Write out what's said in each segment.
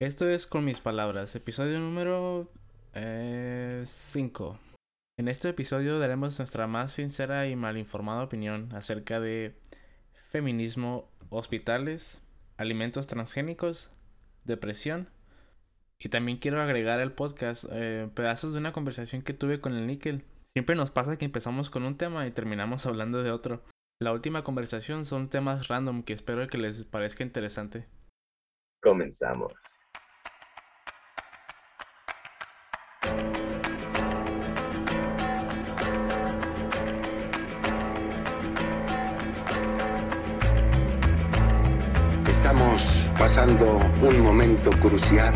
Esto es con mis palabras, episodio número 5. Eh, en este episodio daremos nuestra más sincera y mal informada opinión acerca de feminismo, hospitales, alimentos transgénicos, depresión. Y también quiero agregar al podcast eh, pedazos de una conversación que tuve con el níquel. Siempre nos pasa que empezamos con un tema y terminamos hablando de otro. La última conversación son temas random que espero que les parezca interesante. Comenzamos. Pasando un momento crucial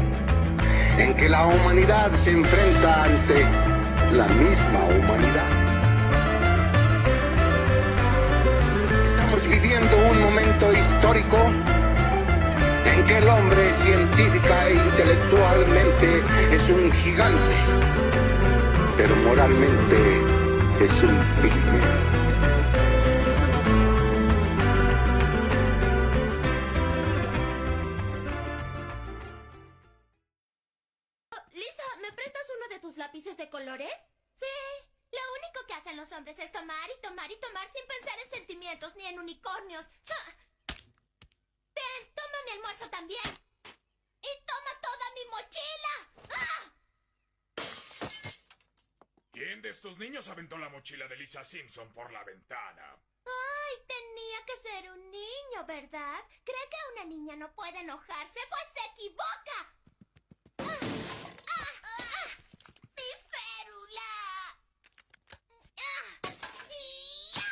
en que la humanidad se enfrenta ante la misma humanidad. Estamos viviendo un momento histórico en que el hombre científica e intelectualmente es un gigante, pero moralmente es un pigmeo. Lisa Simpson por la ventana? Ay, tenía que ser un niño, ¿verdad? ¿Cree que una niña no puede enojarse? Pues se equivoca. ¡Ah! ¡Ah! ¡Ah! ¡Mi férula! ¡Ah! ¡Ya!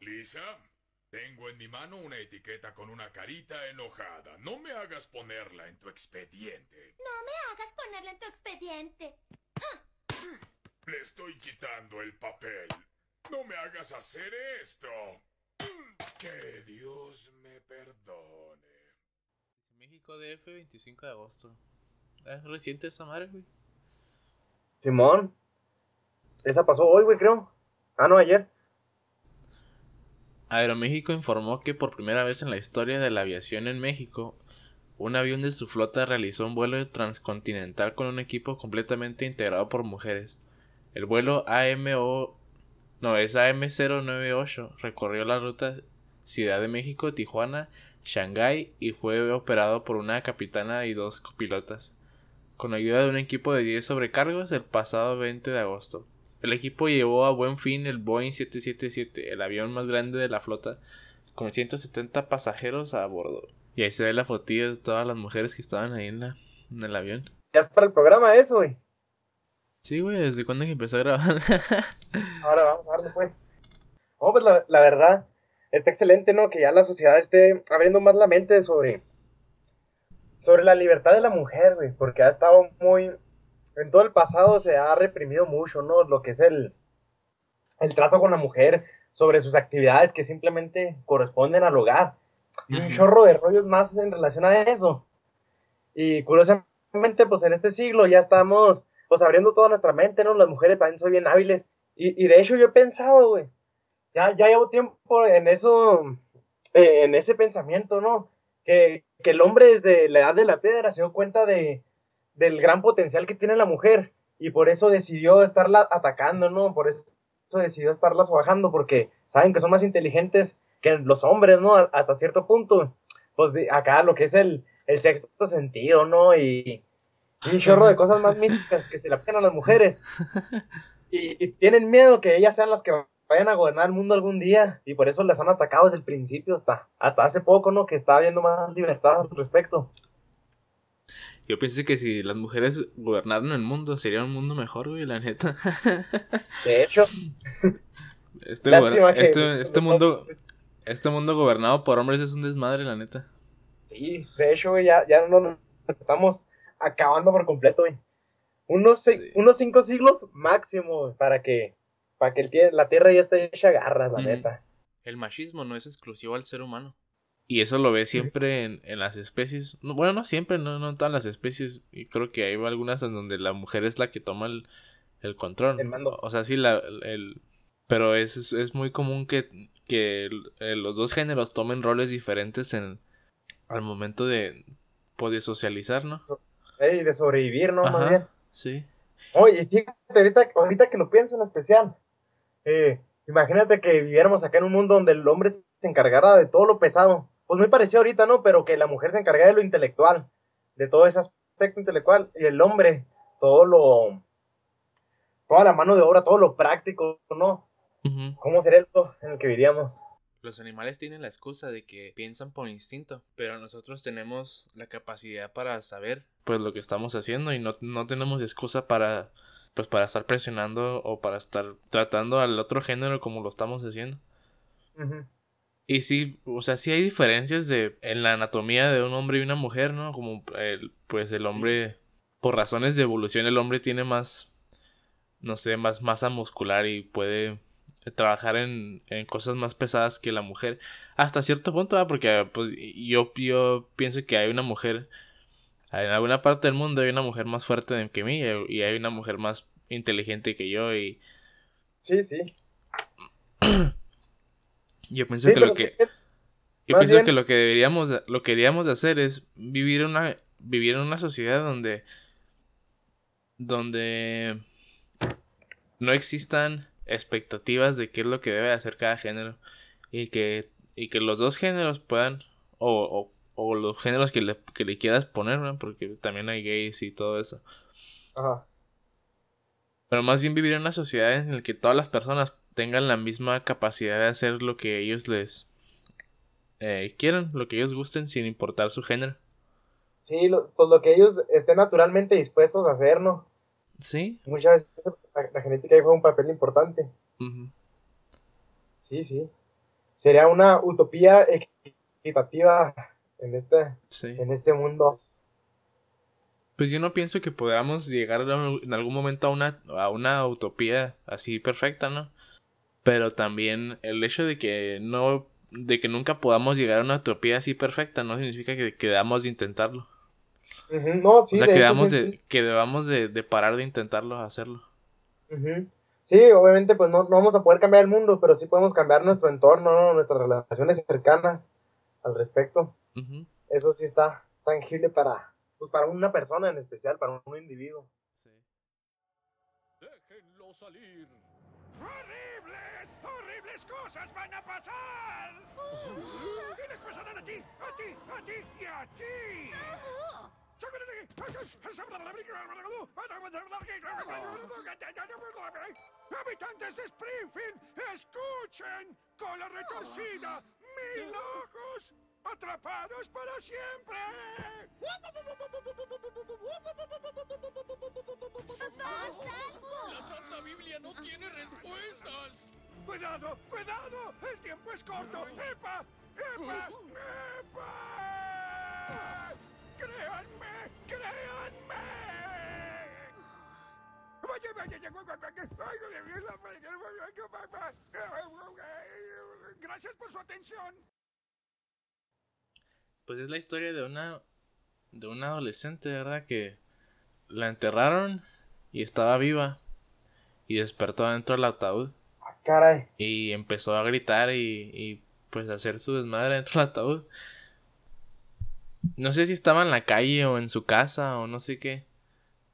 Lisa, tengo en mi mano una etiqueta con una carita enojada. No me hagas ponerla en tu expediente. No me hagas ponerle en tu expediente. Le estoy quitando el papel. No me hagas hacer esto. Que Dios me perdone. México DF 25 de agosto. Es reciente esa madre, güey. Simón. Esa pasó hoy, güey, creo. Ah, no, ayer. Aeroméxico informó que por primera vez en la historia de la aviación en México, un avión de su flota realizó un vuelo transcontinental con un equipo completamente integrado por mujeres. El vuelo AMO no, es AM098 recorrió la ruta Ciudad de México, Tijuana, Shanghái y fue operado por una capitana y dos copilotas, con ayuda de un equipo de 10 sobrecargos el pasado 20 de agosto. El equipo llevó a buen fin el Boeing 777, el avión más grande de la flota, con 170 pasajeros a bordo. Y ahí se ve la fotilla de todas las mujeres que estaban ahí en, en el avión. Ya es para el programa eso, güey. Sí, güey, ¿desde cuándo que empezó a grabar? Ahora vamos a darle, pues. Oh, pues la, la verdad, está excelente, ¿no? Que ya la sociedad esté abriendo más la mente sobre, sobre la libertad de la mujer, güey, porque ha estado muy, en todo el pasado se ha reprimido mucho, ¿no? Lo que es el, el trato con la mujer, sobre sus actividades que simplemente corresponden al hogar. Y un chorro de rollos más en relación a eso. Y curiosamente, pues en este siglo ya estamos, pues abriendo toda nuestra mente, ¿no? Las mujeres también son bien hábiles. Y, de hecho yo he pensado, güey, ya, ya llevo tiempo en eso, eh, en ese pensamiento, ¿no? Que, que el hombre desde la edad de la piedra se dio cuenta de, del gran potencial que tiene la mujer y por eso decidió estarla atacando, ¿no? Por eso decidió estarlas bajando porque saben que son más inteligentes que los hombres, ¿no? Hasta cierto punto. Pues de- acá lo que es el, el sexto sentido, ¿no? Y un chorro de cosas más místicas que se le aplican a las mujeres. Y, y tienen miedo que ellas sean las que vayan a gobernar el mundo algún día y por eso las han atacado desde el principio hasta, hasta hace poco, ¿no? Que está habiendo más libertad al respecto. Yo pienso que si las mujeres gobernaran el mundo, sería un mundo mejor, güey, la neta. De hecho, Este, lástima que este, este mundo, hombres- este mundo gobernado por hombres es un desmadre, la neta. Sí, de hecho, güey, ya, ya no nos estamos acabando por completo, güey. Unos, Sí. unos cinco siglos máximo para que, para que el la tierra ya esté hecha garras, la Ujú. neta. El machismo no es exclusivo al ser humano. Y eso lo ves siempre en, en las especies. No, bueno, no siempre, no, no en todas las especies. Y creo que hay algunas en donde la mujer es la que toma el, el control. El mando. O sea, sí, la, el, pero es, es, es muy común que, que eh, los dos géneros tomen roles diferentes en al momento de, pues, de socializar, ¿no? Ey, de sobrevivir, ¿no? Más bien. sí. Oye, fíjate, ahorita, ahorita que lo pienso en especial, eh, imagínate que viviéramos acá en un mundo donde el hombre se encargara de todo lo pesado. Pues muy parecido ahorita, ¿no? Pero que la mujer se encargara de lo intelectual, de todo ese aspecto intelectual, y el hombre, todo lo, toda la mano de obra, todo lo práctico, ¿no? ¿Cómo sería el mundo en el que viviríamos? Los animales tienen la excusa de que piensan por instinto, pero nosotros tenemos la capacidad para saber pues lo que estamos haciendo y no, no tenemos excusa para pues para estar presionando o para estar tratando al otro género como lo estamos haciendo. Y sí, o sea, sí hay diferencias de en la anatomía de un hombre y una mujer, ¿no? Como el, pues el Sí. hombre por razones de evolución el hombre tiene más no sé, más masa muscular y puede trabajar en, en cosas más pesadas que la mujer. Hasta cierto punto, ¿verdad? porque pues, yo, yo pienso que hay una mujer, en alguna parte del mundo hay una mujer más fuerte que mí y y hay una mujer más inteligente que yo y Sí, sí. yo pienso Sí, que lo que... Yo Más pienso bien- que lo que deberíamos, lo que deberíamos de hacer es vivir una, vivir en una sociedad donde, donde no existan expectativas de qué es lo que debe hacer cada género y que, y que los dos géneros puedan, o, o, o los géneros que le, que le quieras poner, ¿no? porque también hay gays y todo eso. Ajá. Pero más bien vivir en una sociedad en la que todas las personas tengan la misma capacidad de hacer lo que ellos les eh, quieran, lo que ellos gusten, sin importar su género. Sí, lo- pues lo que ellos estén naturalmente dispuestos a hacer, ¿no? Sí. Muchas veces la, la genética ahí juega un papel importante. Sí, sí. Sería una utopía equitativa en este, Sí. en este mundo. Pues yo no pienso que podamos llegar en algún momento a una, a una utopía así perfecta, ¿no? Pero también el hecho de que no, de que nunca podamos llegar a una utopía así perfecta no significa que, que debamos de intentarlo. No, sí, o sea, de que hecho, debamos sí, de, que debamos de, de parar de intentarlo hacerlo. Sí, obviamente, pues no, no vamos a poder cambiar el mundo, pero sí podemos cambiar nuestro entorno, ¿no? Nuestras relaciones cercanas al respecto. Eso sí está tangible para, pues para una persona en especial, para un individuo. sí. Déjenlo salir. ¡Horribles! ¡Horribles cosas van a pasar! Les pasarán a ti, a ti, a ti y a ti. Habitantes de Springfield, escuchen. Cola retorcida, mil ojos, atrapados para siempre. La Santa Biblia no tiene respuestas. ¡Cuidado! ¡Cuidado! ¡El tiempo es corto! ¡Epa! ¡Epa! ¡Epa! Gracias por su atención. Pues es la historia de una de una adolescente, ¿verdad? Que la enterraron y estaba viva y despertó dentro del ataúd Ah, caray. y empezó a gritar y, y pues a hacer su desmadre dentro del ataúd. No sé si estaba en la calle o en su casa o no sé qué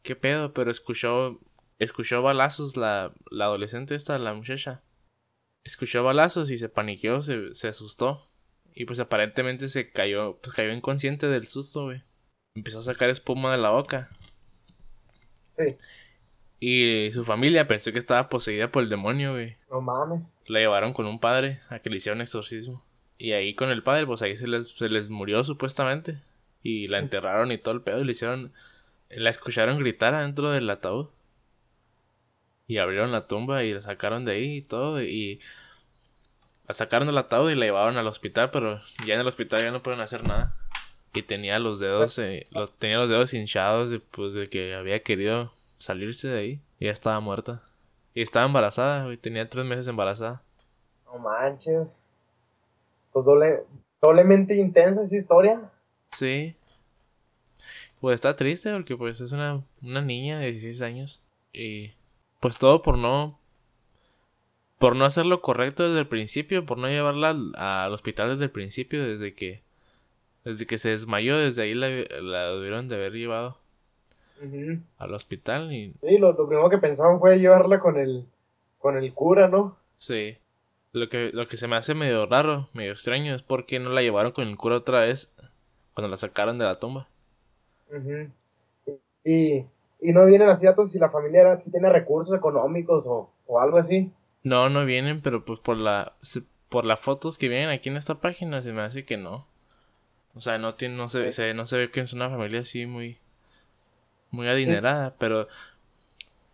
qué pedo, pero escuchó escuchó balazos la, la adolescente esta, la muchacha. Escuchó balazos y se paniqueó, se, se asustó. Y pues aparentemente se cayó, pues cayó inconsciente del susto, güey. Empezó a sacar espuma de la boca. Sí, Y su familia pensó que estaba poseída por el demonio, güey. no mames. La llevaron con un padre a que le hicieran exorcismo. Y ahí con el padre, pues ahí se les, se les murió supuestamente. Y la enterraron y todo el pedo. Y le hicieron. La escucharon gritar adentro del ataúd. Y abrieron la tumba y la sacaron de ahí y todo. Y la sacaron del ataúd y la llevaron al hospital. Pero ya en el hospital ya no pueden hacer nada. Y tenía los dedos, eh, los, tenía los dedos hinchados de, pues, de que había querido salirse de ahí. Y ya estaba muerta. Y estaba embarazada, güey. Tenía tres meses embarazada. No manches. Pues doble, doblemente intensa esa historia. Sí. Pues está triste porque pues es una, una niña de 16 años. Y pues todo por no... por no hacer lo correcto desde el principio, por no llevarla al, al hospital desde el principio, desde que desde que se desmayó, desde ahí la, la debieron de haber llevado al hospital y Sí, lo, lo primero que pensaban fue llevarla con el, con el cura, ¿no? sí. Lo que, lo que se me hace medio raro, medio extraño, es por qué no la llevaron con el cura otra vez cuando la sacaron de la tumba. Y, y no vienen así datos si la familia era, si tiene recursos económicos o, o algo así. No, no vienen, pero pues por la por las fotos que vienen aquí en esta página se me hace que no. O sea, no tiene no se no se ve que es una familia así muy muy adinerada, pero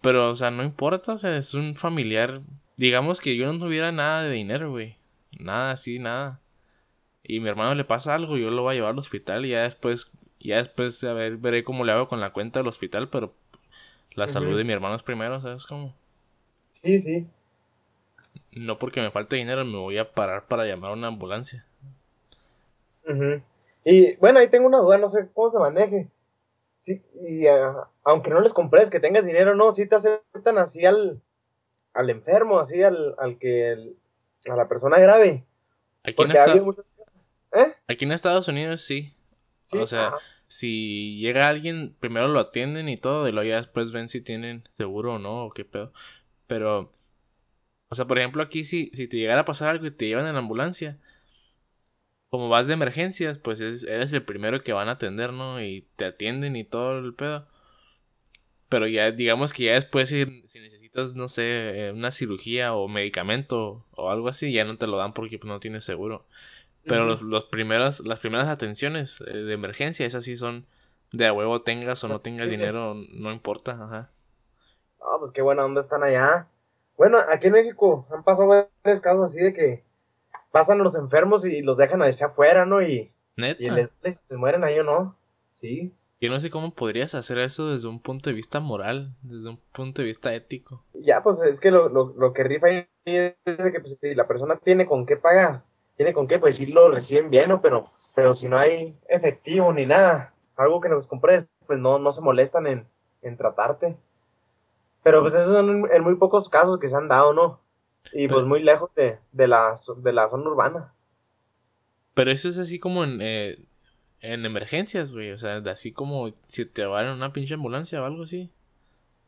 pero o sea, no importa, o sea, es un familiar, digamos que yo no tuviera nada de dinero, güey. Nada así, nada. Y mi hermano le pasa algo, yo lo voy a llevar al hospital y ya después ya después a ver veré cómo le hago con la cuenta del hospital, pero la salud de mi hermano es primero, ¿sabes cómo? Sí, sí. No porque me falte dinero me voy a parar para llamar a una ambulancia. Ujú. Y bueno, ahí tengo una duda, no sé cómo se maneje. Sí, y ah, aunque no les compres que tengas dinero, no, sí te aceptan así al, al enfermo, así al, al que, el- a la persona grave. Aquí en, esta- muchas... ¿Eh? aquí en Estados Unidos sí. Sí, O sea, ajá. si llega alguien, primero lo atienden y todo, y luego ya después ven si tienen seguro o no, o qué pedo. Pero, o sea, por ejemplo, aquí si, si te llegara a pasar algo y te llevan en la ambulancia, como vas de emergencias, pues es- eres el primero que van a atender, ¿no? Y te atienden y todo el pedo. Pero ya, digamos que ya después, si, si necesitas, no sé, eh, una cirugía o medicamento o algo así, ya no te lo dan porque pues, no tienes seguro. Pero los, los primeros, las primeras atenciones eh, de emergencia, esas sí son de a huevo tengas o no tengas Sí. dinero, no importa, ajá. Ah, pues qué buena onda están allá. Bueno, aquí en México han pasado varios casos así de que pasan los enfermos y los dejan hacia afuera, ¿no? Y, Neta. y les, les- les mueren ahí o no. Sí. Yo no sé cómo podrías hacer eso desde un punto de vista moral, desde un punto de vista ético. Ya, pues es que lo, lo, lo que rifa ahí es que pues, si la persona tiene con qué pagar, tiene con qué, pues sí lo reciben bien, ¿no? Pero, pero si no hay efectivo ni nada, algo que nos compres, pues no, no se molestan en, en tratarte. Pero pues esos son en, muy pocos casos que se han dado, ¿no? Y pues muy lejos de, de, la, de la zona urbana. Pero eso es así como en, eh, en emergencias, güey. O sea, de así como si te van en una pinche ambulancia o algo así.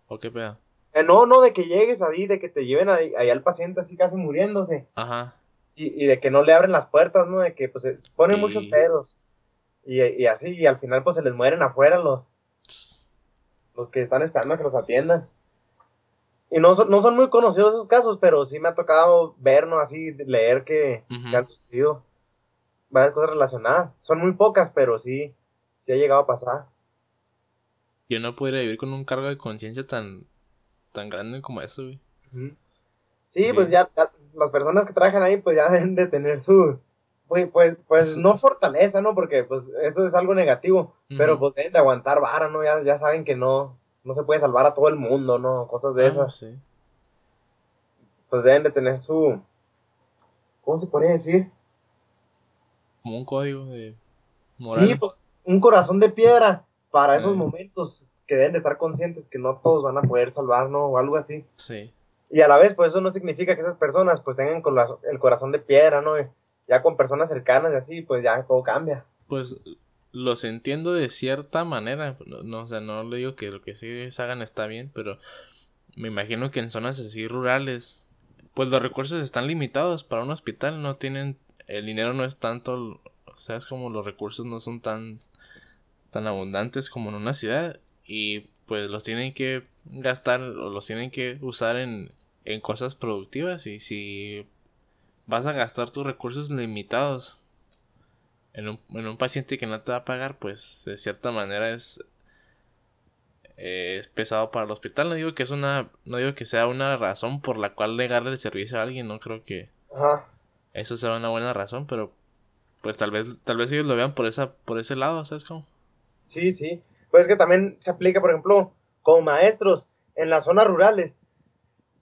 ¿O qué pedo? Eh, no, no, de que llegues ahí, de que te lleven ahí, ahí al paciente así casi muriéndose. Ajá. Y, y de que no le abren las puertas, ¿no? De que pues se ponen Y- muchos pedos. Y, y así, y al final pues se les mueren afuera los, los que están esperando a que los atiendan. Y no son, no son muy conocidos esos casos, pero sí me ha tocado ver, ¿no? Así, leer que, Ujú. que han sucedido varias cosas relacionadas. Son muy pocas, pero sí, sí ha llegado a pasar. Yo no podría vivir con un cargo de conciencia tan, tan grande como eso, güey. Sí, Sí. pues ya, ya las personas que trabajan ahí, pues ya deben de tener sus, pues, pues, pues no fortaleza, ¿no? Porque pues eso es algo negativo, pero pues deben de aguantar vara, ¿no? Ya, ya saben que no, no se puede salvar a todo el mundo, ¿no? Cosas de Ah, esas. sí. Pues deben de tener su, ¿cómo se podría decir? Como un código de moral. Sí, pues un corazón de piedra para esos Mm. momentos que deben de estar conscientes que no todos van a poder salvar, ¿no? O algo así. Sí. Y a la vez, pues eso no significa que esas personas pues tengan el corazón de piedra, ¿no? Ya con personas cercanas y así, pues ya todo cambia. Pues los entiendo de cierta manera. No, no, o sea, no le digo que lo que sí ellos hagan está bien, pero me imagino que en zonas así rurales, pues los recursos están limitados para un hospital. No tienen, el dinero no es tanto, o sea, es como los recursos no son tan, tan abundantes como en una ciudad. Y pues los tienen que gastar o los tienen que usar en, en cosas productivas. Y si vas a gastar tus recursos limitados en un, en un paciente que no te va a pagar, pues de cierta manera es, eh, es pesado para el hospital. No digo que es una, no digo que sea una razón por la cual negarle el servicio a alguien, no creo que Ajá. Eso sea una buena razón, pero pues tal vez, tal vez ellos lo vean por esa, por ese lado, ¿sabes cómo? Sí, sí. Pues es que también se aplica, por ejemplo, como maestros en las zonas rurales.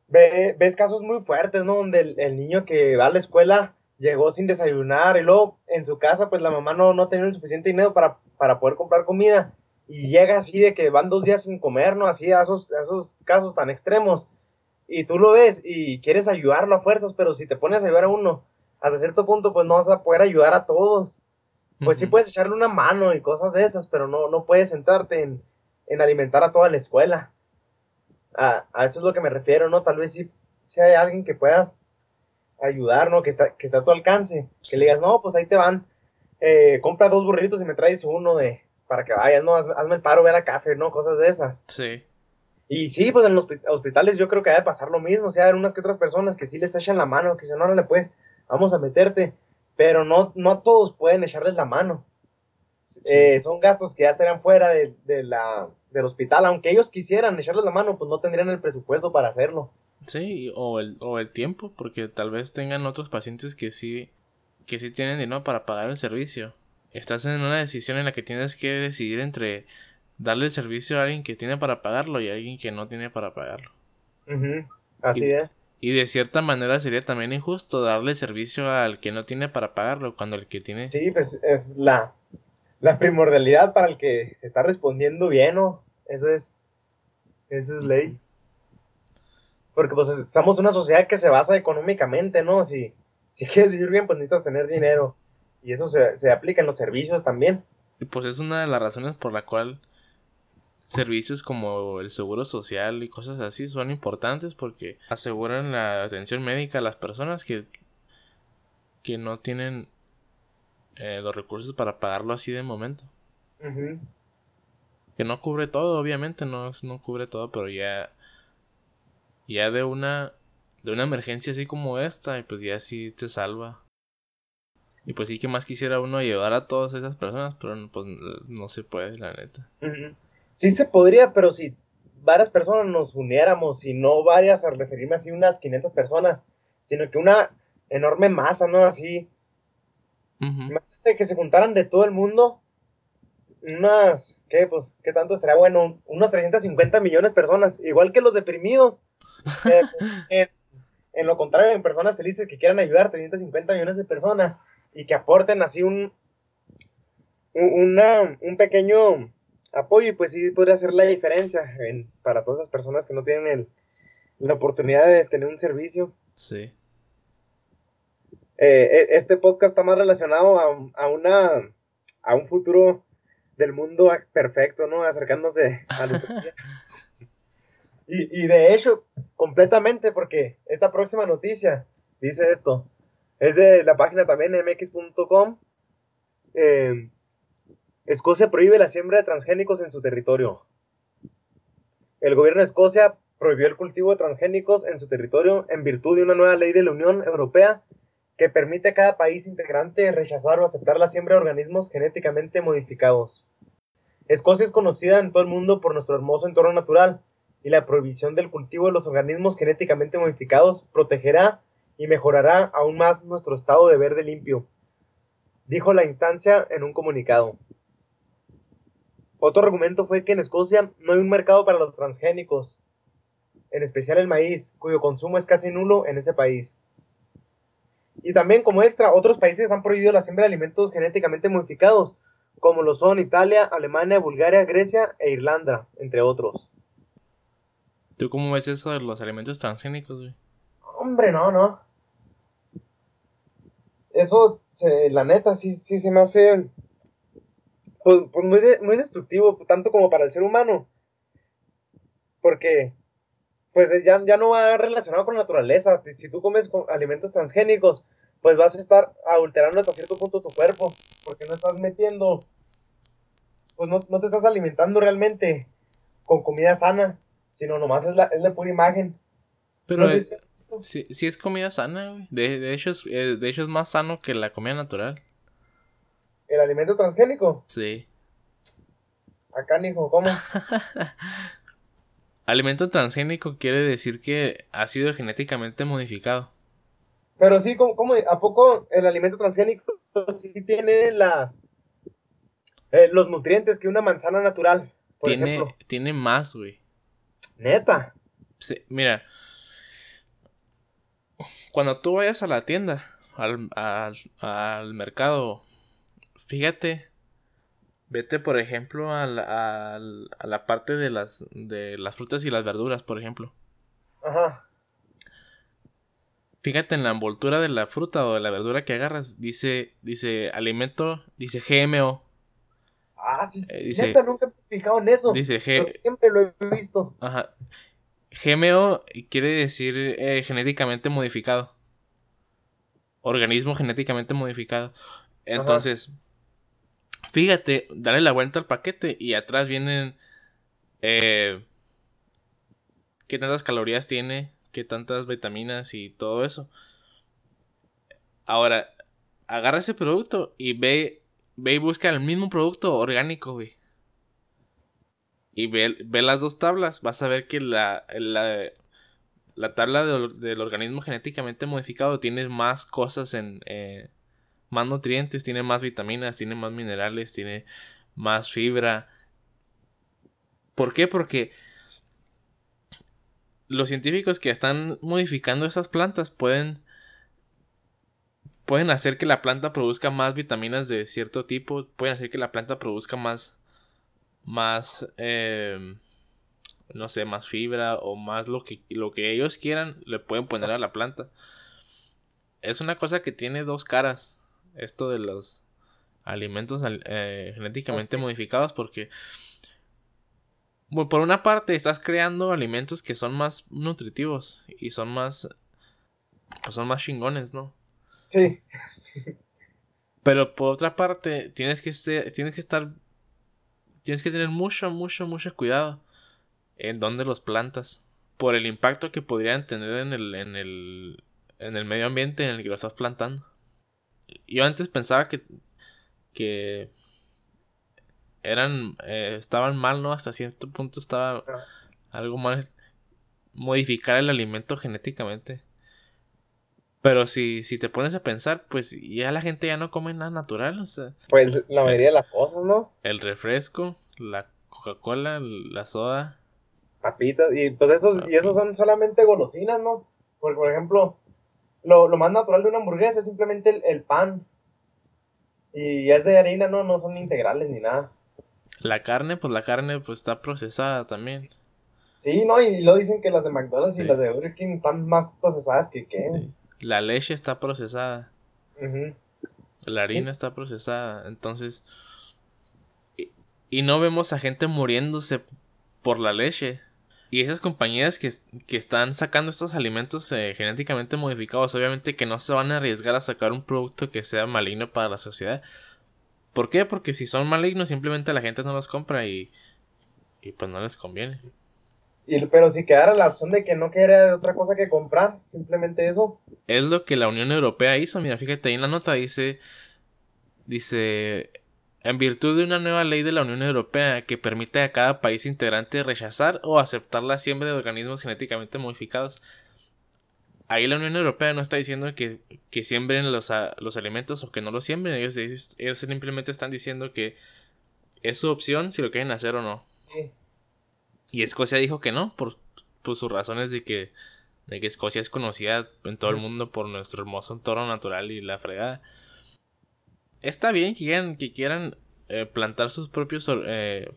Ve- ves casos muy fuertes, ¿no? Donde el, el niño que va a la escuela llegó sin desayunar y luego en su casa, pues la mamá no, no tenía el suficiente dinero para, para poder comprar comida. Y llega así de que van dos días sin comer, ¿no? Así a esos, a esos casos tan extremos. y tú lo ves y quieres ayudarlo a fuerzas, pero si te pones a ayudar a uno, hasta cierto punto, pues no vas a poder ayudar a todos. Pues sí puedes echarle una mano y cosas de esas, pero no, no puedes sentarte en, en alimentar a toda la escuela. A, a eso es lo que me refiero, ¿no? Tal vez sí, si hay alguien que puedas ayudar, ¿no? Que está, que está a tu alcance. Que le digas, no, pues ahí te van. eh, compra dos burritos y me traes uno de para que vayas, ¿no? Haz- hazme el paro, ve a café, ¿no? Cosas de esas. Sí. Y sí, pues en los hospi- hospitales yo creo que ha de pasar lo mismo. O sea, hay unas que otras personas que sí les echan la mano, que dicen, órale, pues, vamos a meterte. Pero no, no a todos pueden echarles la mano. Eh, son gastos que ya estarían fuera de, de la, del hospital. Aunque ellos quisieran echarles la mano, pues no tendrían el presupuesto para hacerlo. Sí, o el, o el tiempo, porque tal vez tengan otros pacientes que sí, que sí tienen dinero para pagar el servicio. Estás en una decisión en la que tienes que decidir entre darle el servicio a alguien que tiene para pagarlo y a alguien que no tiene para pagarlo. Así Y- es. Y de cierta manera sería también injusto darle servicio al que no tiene para pagarlo cuando el que tiene... Sí, pues es la, la primordialidad para el que está respondiendo bien, ¿no? Eso es, eso es ley. Porque pues estamos una sociedad que se basa económicamente, ¿no? Si, si quieres vivir bien, pues necesitas tener dinero. Y eso se, se aplica en los servicios también. Y pues es una de las razones por la cual servicios como el seguro social y cosas así son importantes porque aseguran la atención médica a las personas que, que no tienen eh, los recursos para pagarlo así de momento. Que no cubre todo, obviamente, no, no cubre todo, pero ya, ya de una, de una emergencia así como esta, y pues ya sí te salva. Y pues sí que más quisiera uno ayudar a todas esas personas, pero pues no se puede, la neta. Ujú. Sí se podría, pero si varias personas nos uniéramos, y no varias, al referirme así unas 500 personas, sino que una enorme masa, ¿no? Así. Imagínate que se juntaran de todo el mundo unas, ¿qué? Pues, ¿qué tanto estaría bueno? Unos 350 millones de personas, igual que los deprimidos. Eh, en, en lo contrario, en personas felices que quieran ayudar, 350 millones de personas y que aporten así un, un, una- un pequeño apoyo y pues sí podría hacer la diferencia en- para todas esas personas que no tienen el- la oportunidad de tener un servicio. Sí. Eh, e- este podcast está más relacionado a, a una a un futuro del mundo perfecto, ¿no? Acercándose a la y, y de hecho, completamente, porque esta próxima noticia dice esto. Es de la página también mx.com. Eh, Escocia prohíbe la siembra de transgénicos en su territorio. El gobierno de Escocia prohibió el cultivo de transgénicos en su territorio en virtud de una nueva ley de la Unión Europea que permite a cada país integrante rechazar o aceptar la siembra de organismos genéticamente modificados. Escocia es conocida en todo el mundo por nuestro hermoso entorno natural y la prohibición del cultivo de los organismos genéticamente modificados protegerá y mejorará aún más nuestro estado de verde limpio, dijo la instancia en un comunicado. Otro argumento fue que en Escocia no hay un mercado para los transgénicos, en especial el maíz, cuyo consumo es casi nulo en ese país. Y también como extra, otros países han prohibido la siembra de alimentos genéticamente modificados, como lo son Italia, Alemania, Bulgaria, Grecia e Irlanda, entre otros. ¿Tú cómo ves eso de los alimentos transgénicos, güey? Hombre, no, no. Eso, la neta, sí, sí se me hace pues, pues muy, de- muy destructivo, tanto como para el ser humano. Porque, pues ya, ya no va relacionado con la naturaleza. Si tú comes con alimentos transgénicos, pues vas a estar adulterando hasta cierto punto tu cuerpo, porque no estás metiendo, pues no, no te estás alimentando realmente con comida sana, sino nomás es la, es la pura imagen. Pero No es- si sí es comida sana, güey. De, de, hecho es, eh, de hecho es más sano que la comida natural. El alimento transgénico. Sí. Acá, hijo, ¿cómo? Alimento transgénico quiere decir que ha sido genéticamente modificado. Pero sí, ¿cómo, cómo- a poco el alimento transgénico sí tiene las eh, los nutrientes que una manzana natural? Por Tiene, ejemplo. tiene más, güey. Neta. Sí, mira, cuando tú vayas a la tienda, al, al, al mercado, fíjate, vete por ejemplo a la parte de las, de las frutas y las verduras, por ejemplo. Ajá. Fíjate en la envoltura de la fruta o de la verdura que agarras, dice, dice alimento, dice GMO. Ah, sí, Eh, dice- neta, nunca me he fijado en eso. Dice pero G, siempre lo he visto. ajá. GMO quiere decir eh, genéticamente modificado. Organismo genéticamente modificado. Entonces, fíjate, dale la vuelta al paquete y atrás vienen eh, qué tantas calorías tiene, qué tantas vitaminas y todo eso. Ahora, agarra ese producto y ve, ve y busca el mismo producto orgánico, güey. Y ve, ve las dos tablas, vas a ver que la, la, la tabla del, organismo genéticamente modificado tiene más cosas en... eh, más nutrientes, tiene más vitaminas, tiene más minerales, tiene más fibra. ¿Por qué? Porque los científicos que están modificando esas plantas pueden pueden hacer que la planta produzca más vitaminas de cierto tipo, pueden hacer que la planta produzca más más eh, no sé, más fibra o más lo que lo que ellos quieran le pueden poner a la planta. Es una cosa que tiene dos caras esto de los alimentos al- eh, genéticamente modificados porque bueno, por una parte estás creando alimentos que son más nutritivos y son más pues son más chingones, ¿no? Sí. Pero por otra parte tienes que este- tienes que estar tienes que tener mucho mucho mucho cuidado en dónde los plantas por el impacto que podrían tener en el en el en el medio ambiente en el que lo estás plantando. Yo antes pensaba que que eran eh, estaban mal, ¿no? Hasta cierto punto estaba algo mal modificar el alimento genéticamente. Pero si, si te pones a pensar, pues ya la gente ya no come nada natural, o sea, Pues la mayoría de las cosas, ¿no? el refresco, la Coca-Cola, la soda, Papitas. Y pues esos, y esos son solamente golosinas, ¿no? Porque, por ejemplo, lo, lo más natural de una hamburguesa es simplemente el, el pan. Y es de harina, ¿no? No son integrales ni nada. la carne, pues la carne pues está procesada también. Sí, ¿no? Y lo dicen que las de McDonald's y las de Burger King están más procesadas que qué. Sí. La leche está procesada. La harina está procesada. Entonces. Y, y no vemos a gente muriéndose por la leche. Y esas compañías que, que están sacando estos alimentos eh, genéticamente modificados, obviamente que no se van a arriesgar a sacar un producto que sea maligno para la sociedad. ¿Por qué? Porque si son malignos, simplemente la gente no los compra y, y pues no les conviene. Y, pero si quedara la opción de que no quedara otra cosa que comprar, simplemente eso. Es lo que la Unión Europea hizo. Mira, fíjate, ahí en la nota dice, dice, en virtud de una nueva ley de la Unión Europea que permite a cada país integrante rechazar o aceptar la siembra de organismos genéticamente modificados. Ahí la Unión Europea no está diciendo que, que siembren los, a- los alimentos o que no los siembren. Ellos, ellos, ellos simplemente están diciendo que es su opción si lo quieren hacer o no. Sí. Y Escocia dijo que no, por, por sus razones de que, de que Escocia es conocida en todo el mundo por nuestro hermoso entorno natural y la fregada. Está bien que quieran, que quieran eh, plantar sus propios eh,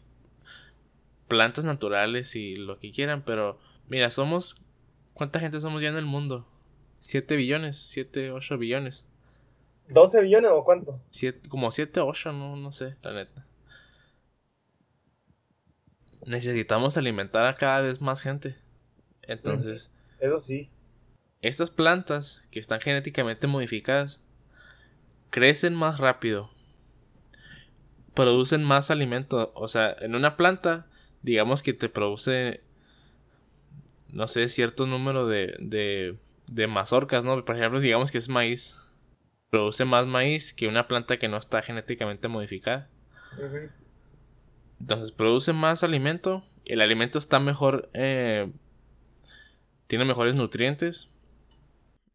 plantas naturales y lo que quieran, pero mira, somos... ¿Cuánta gente somos ya en el mundo? 7 billones, 7, 8 billones. ¿12 billones o cuánto? Siete- como 7, 8, no, no sé, la neta. Necesitamos alimentar a cada vez más gente. Entonces, Eso sí. estas plantas que están genéticamente modificadas crecen más rápido. Producen más alimento. O sea, en una planta, digamos que te produce, no sé, cierto número de, de, de mazorcas, ¿no? Por ejemplo, digamos que es maíz. Produce más maíz que una planta que no está genéticamente modificada. Entonces produce más alimento. El alimento está mejor. eh, tiene mejores nutrientes.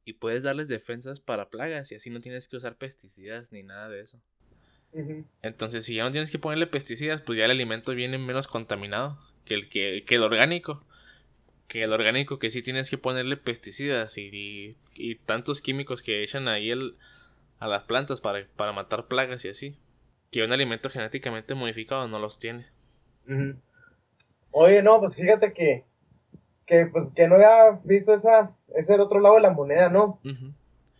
Y puedes darles defensas para plagas. Y así no tienes que usar pesticidas ni nada de eso. Entonces, si ya no tienes que ponerle pesticidas, pues ya el alimento viene menos contaminado que el, que, que el orgánico. Que el orgánico que sí tienes que ponerle pesticidas y, y, y tantos químicos que echan ahí el, a las plantas para, para matar plagas y así. Que un alimento genéticamente modificado no los tiene. Oye, no, pues fíjate que que, pues, que no había visto esa, ese otro lado de la moneda, ¿no? Ujú.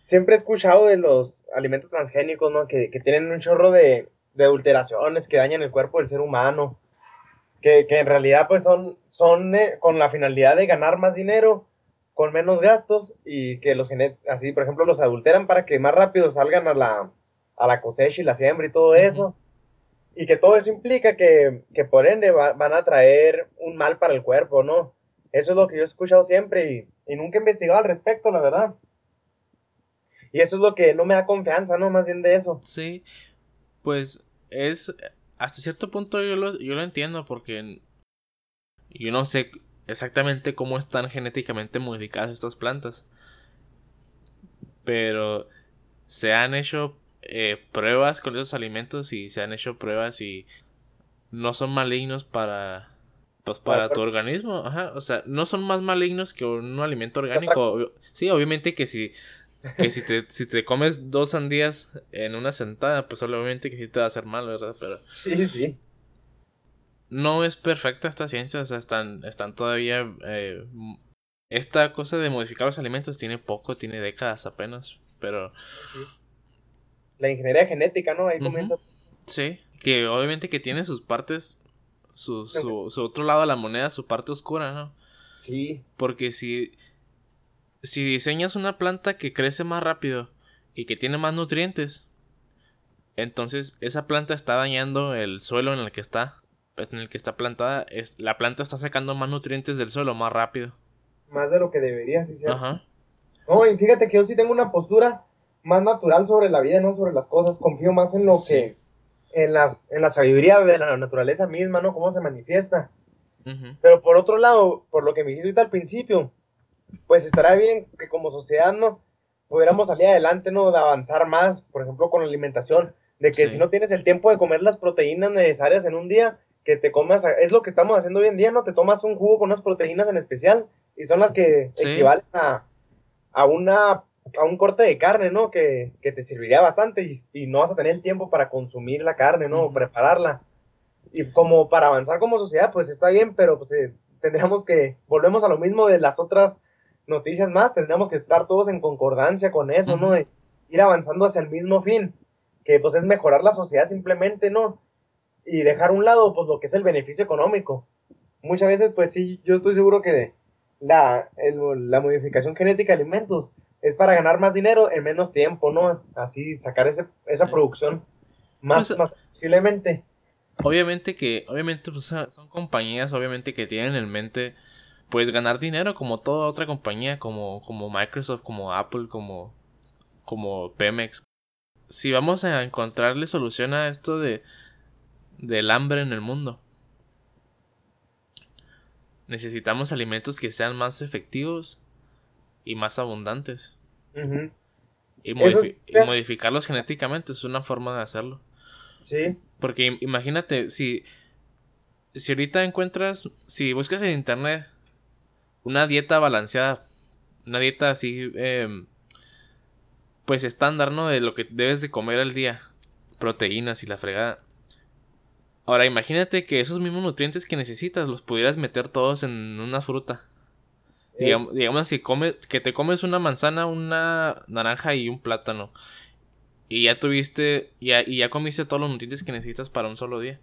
Siempre he escuchado de los alimentos transgénicos, ¿no? Que, que tienen un chorro de, de adulteraciones que dañan el cuerpo del ser humano. Que, que en realidad, pues, son, son eh, con la finalidad de ganar más dinero, con menos gastos, y que los así, por ejemplo, los adulteran para que más rápido salgan a la, a la cosecha y la siembra y todo eso. Y que todo eso implica que, que por ende va- van a traer un mal para el cuerpo, ¿no? Eso es lo que yo he escuchado siempre y, nunca he investigado al respecto, la verdad. Y eso es lo que no me da confianza, ¿no? Más bien de eso. Sí, pues es hasta cierto punto yo lo, yo lo entiendo porque yo no sé exactamente cómo están genéticamente modificadas estas plantas. Pero se han hecho eh, pruebas con esos alimentos y se han hecho pruebas y no son malignos para pues para tu organismo, ajá, o sea, no son más malignos que un alimento orgánico. Sí, obviamente que si que si te si te comes dos sandías en una sentada, pues obviamente que sí te va a hacer mal, ¿verdad? Pero Sí, sí. no es perfecta esta ciencia, o sea, están, están todavía... eh, esta cosa de modificar los alimentos tiene poco, tiene décadas apenas, pero sí. La ingeniería genética, ¿no? Ahí Ujú. comienza. sí, que obviamente que tiene sus partes, su, su, su otro lado de la moneda, su parte oscura, ¿no? Sí. Porque si, si diseñas una planta que crece más rápido y que tiene más nutrientes, entonces esa planta está dañando el suelo en el que está, pues, en el que está plantada, es, la planta está sacando más nutrientes del suelo más rápido. Más de lo que debería, sí, cierto. Ajá. No, y fíjate que yo sí tengo una postura más natural sobre la vida, no sobre las cosas. Confío más en lo Sí. que, en las, en la sabiduría de la naturaleza misma, ¿no? Cómo se manifiesta. Pero por otro lado, por lo que me dijiste ahorita al principio, pues estará bien que como sociedad, ¿no? Pudiéramos salir adelante, ¿no? De avanzar más, por ejemplo, con la alimentación. De que Sí. si no tienes el tiempo de comer las proteínas necesarias en un día, que te comas, es lo que estamos haciendo hoy en día, ¿no? Te tomas un jugo con unas proteínas en especial y son las que Sí. equivalen a, a una a un corte de carne, ¿no? Que, que te serviría bastante y, y no vas a tener el tiempo para consumir la carne, ¿no? Prepararla. Y como para avanzar como sociedad, pues está bien, pero pues eh, tendríamos que, volvemos a lo mismo de las otras noticias más, tendríamos que estar todos en concordancia con eso, ¿no? De ir avanzando hacia el mismo fin, que pues es mejorar la sociedad simplemente, ¿no? Y dejar a un lado, pues lo que es el beneficio económico. Muchas veces, pues sí, yo estoy seguro que la, el- la modificación genética de alimentos es para ganar más dinero en menos tiempo, ¿no? Así sacar ese, esa Sí. producción más, Pues, más posiblemente. Obviamente que, obviamente, pues, son compañías, obviamente, que tienen en mente, pues, ganar dinero como toda otra compañía, como, como Microsoft, como Apple, como, como Pemex. Si vamos a encontrarle solución a esto de, del hambre en el mundo, necesitamos alimentos que sean más efectivos y más abundantes. Y, Eso modifi- es- y modificarlos genéticamente es una forma de hacerlo. Sí, Porque im- imagínate, si, si ahorita encuentras, si buscas en internet una dieta balanceada, una dieta así, em, pues estándar, ¿no? De lo que debes de comer al día, proteínas y la fregada. Ahora imagínate que esos mismos nutrientes que necesitas los pudieras meter todos en una fruta. Digamos, digamos que, come, que te comes una manzana, una naranja y un plátano. Y ya tuviste, ya, y ya comiste todos los nutrientes que necesitas para un solo día.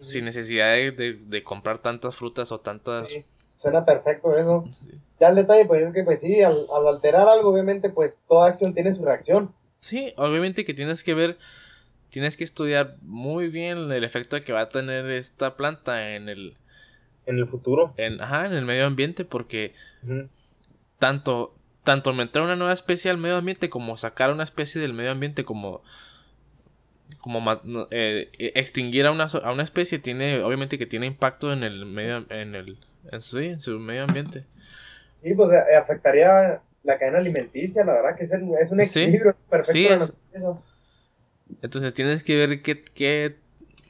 Sin necesidad de, de- de comprar tantas frutas o tantas... sí, suena perfecto eso. Sí. Ya el detalle, pues es que, pues sí, al, al alterar algo, obviamente, pues toda acción tiene su reacción. Sí, obviamente que tienes que ver, tienes que estudiar muy bien el efecto que va a tener esta planta en el, En el futuro. en, ajá, en el medio ambiente, porque tanto, tanto meter una nueva especie al medio ambiente como sacar una especie del medio ambiente como como eh, eh, extinguir a una, a una especie tiene obviamente que tiene impacto en el medio en el en su, en su medio ambiente Sí, pues eh, afectaría la cadena alimenticia, la verdad que es, el- es un Sí. equilibrio perfecto. Sí, de la es- naturaleza. entonces tienes que ver qué, qué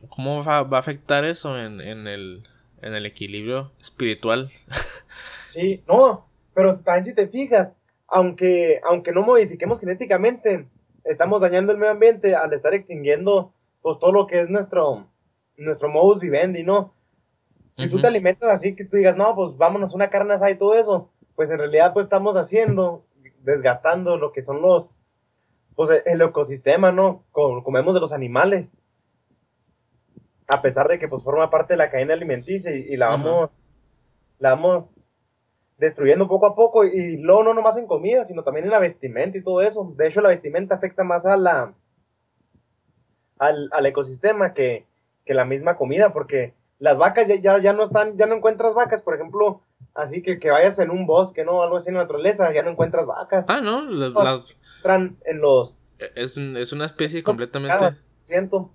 cómo va, va a afectar eso en, en el en el equilibrio espiritual Sí, no, pero también si te fijas, aunque, aunque no modifiquemos genéticamente, estamos dañando el medio ambiente al estar extinguiendo pues todo lo que es nuestro, nuestro modus vivendi, ¿no? Si tú Ujú. te alimentas así, que tú digas, no, pues vámonos una carne asada y todo eso, pues en realidad pues estamos haciendo, desgastando lo que son los, pues el- ecosistema, ¿no? Co- Comemos de los animales. A pesar de que pues forma parte de la cadena alimenticia y, y la vamos, la vamos destruyendo poco a poco y luego no nomás en comida, sino también en la vestimenta y todo eso. De hecho, la vestimenta afecta más a la, al, al ecosistema que, que la misma comida, porque las vacas ya, ya, ya no están, ya no encuentras vacas, por ejemplo, así que que vayas en un bosque, ¿no? Algo así en la naturaleza, ya no encuentras vacas. Ah, no, la- Pues, la- Entran en los... es, un- es una especie completamente... Siento,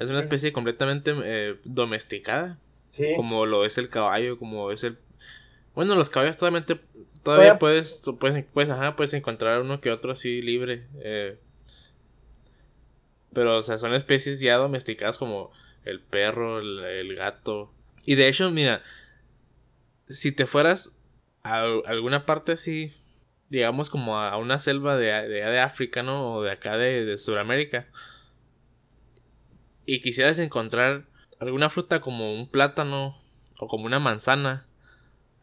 Es una especie completamente eh, domesticada. sí. Como lo es el caballo, como es el... Bueno, los caballos todavía, todavía Todavía- puedes, puedes, puedes, ajá, puedes encontrar uno que otro así libre. eh. Pero, o sea, son especies ya domesticadas como el perro, el, el gato. Y de hecho, mira, si te fueras a alguna parte así, digamos como a una selva de, de, de África, ¿no? O de acá de, de Sudamérica. Y quisieras encontrar alguna fruta como un plátano o como una manzana.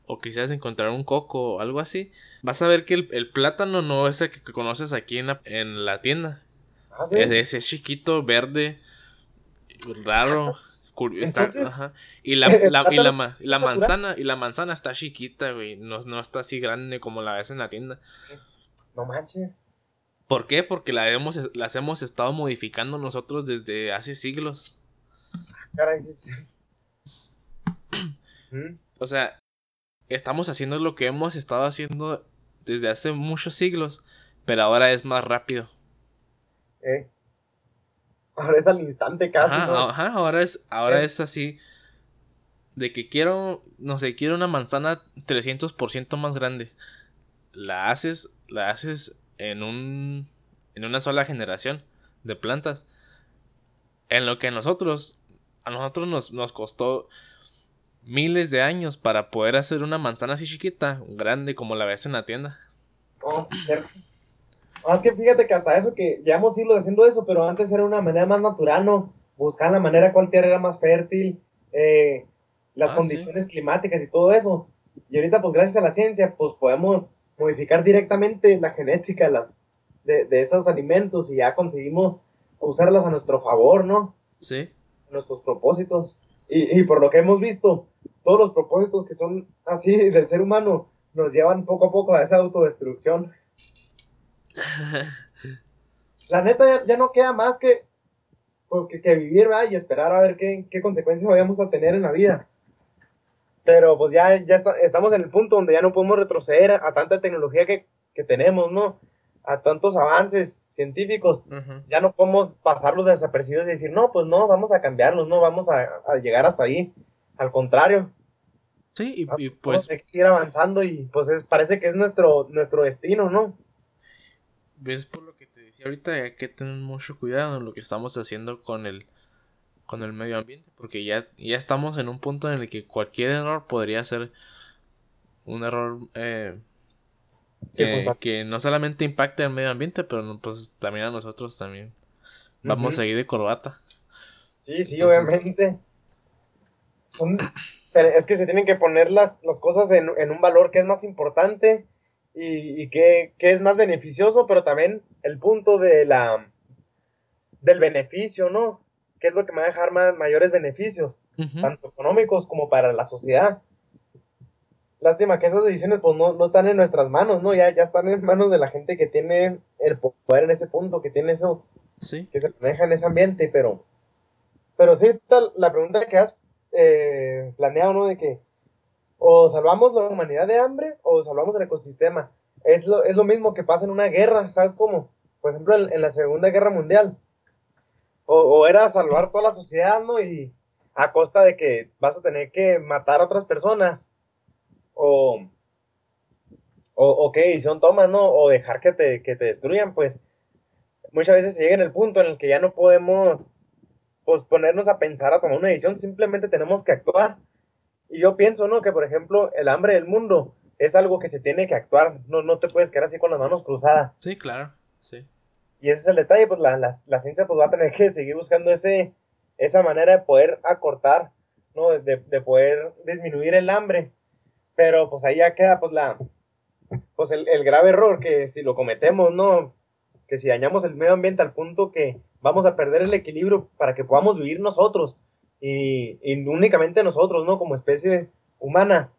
O quisieras encontrar un coco o algo así. Vas a ver que el, el plátano no es el que conoces aquí en la, en la tienda. Ah, sí. Es, chiquito, verde, raro. está- Entonces, ajá. Y la, y la, manzana, y la manzana está chiquita, güey. No, no está así grande como la ves en la tienda. No manches. ¿Por qué? Porque la hemos, las hemos estado modificando nosotros desde hace siglos. Caray, sí, sí. Mm, O sea, estamos haciendo lo que hemos estado haciendo desde hace muchos siglos, pero ahora es más rápido. eh. Ahora es al instante casi, Ajá, ¿no? ajá, ahora es, ahora Eh. es así. De que quiero, no sé, quiero una manzana 300% más grande. La haces, la haces en un, en una sola generación de plantas. En lo que a nosotros, a nosotros nos, nos costó miles de años para poder hacer una manzana así chiquita, grande como la ves en la tienda. No, sí, cierto. Más que fíjate que hasta eso que llevamos siglos haciendo eso, pero antes era una manera más natural, ¿no? Buscar la manera cuál tierra era más fértil, eh, las Ah, condiciones climáticas y todo eso. Y ahorita, pues gracias a la ciencia, pues podemos modificar directamente la genética de, las, de, de esos alimentos y ya conseguimos usarlas a nuestro favor, ¿no? Sí. Nuestros propósitos. Y, y por lo que hemos visto, todos los propósitos que son así del ser humano nos llevan poco a poco a esa autodestrucción. la neta ya, ya no queda más que pues que, que vivir ¿verdad? y esperar a ver qué, qué consecuencias vayamos a tener en la vida. Pero pues ya, ya está- estamos en el punto donde ya no podemos retroceder a, a tanta tecnología que, que tenemos, ¿no? A tantos avances científicos. Ya no podemos pasarlos desapercibidos y decir, no, pues no, vamos a cambiarlos, no vamos a, a llegar hasta ahí. Al contrario, Sí, y, y pues pues hay que seguir avanzando y pues es, parece que es nuestro, nuestro destino, ¿no? ves por lo que te decía ahorita hay que tener mucho cuidado en lo que estamos haciendo con el con el medio ambiente porque ya ya estamos en un punto en el que cualquier error podría ser un error eh, Sí, que, pues, que no solamente impacte al medio ambiente pero pues también a nosotros también vamos Ujú. a ir de corbata Sí, sí, Entonces- obviamente. Son, es que se tienen que poner las, las cosas en, en un valor que es más importante y, y que, que es más beneficioso, pero también el punto de la, del beneficio, ¿no? ¿Qué es lo que me va a dejar más, mayores beneficios, tanto económicos como para la sociedad? Lástima que esas decisiones pues no, no están en nuestras manos, ¿no? Ya, ya están en manos de la gente que tiene el poder en ese punto, que tiene esos, sí que se maneja en ese ambiente, pero, pero sí, tal, la pregunta que has eh, planeado, ¿no? De que o salvamos la humanidad de hambre o salvamos el ecosistema. Es lo, es lo mismo que pasa en una guerra, ¿sabes cómo? Por ejemplo, en, en la Segunda Guerra Mundial. O, o era salvar toda la sociedad, ¿no? Y a costa de que vas a tener que matar a otras personas. O, o, qué decisión tomas, ¿no? O dejar que te, que te destruyan, pues muchas veces se llega en el punto en el que ya no podemos pues ponernos a pensar, a tomar una decisión, simplemente tenemos que actuar. Y yo pienso, ¿no? Que por ejemplo, el hambre del mundo es algo que se tiene que actuar, no, no te puedes quedar así con las manos cruzadas. sí claro sí Y ese es el detalle, pues la, la, la ciencia pues va a tener que seguir buscando ese, esa manera de poder acortar ¿no? De, de poder disminuir el hambre. Pero pues ahí ya queda pues la, pues el, el grave error que si lo cometemos, ¿no? Que si dañamos el medio ambiente al punto que vamos a perder el equilibrio para que podamos vivir nosotros y, y únicamente nosotros, ¿no? Como especie humana.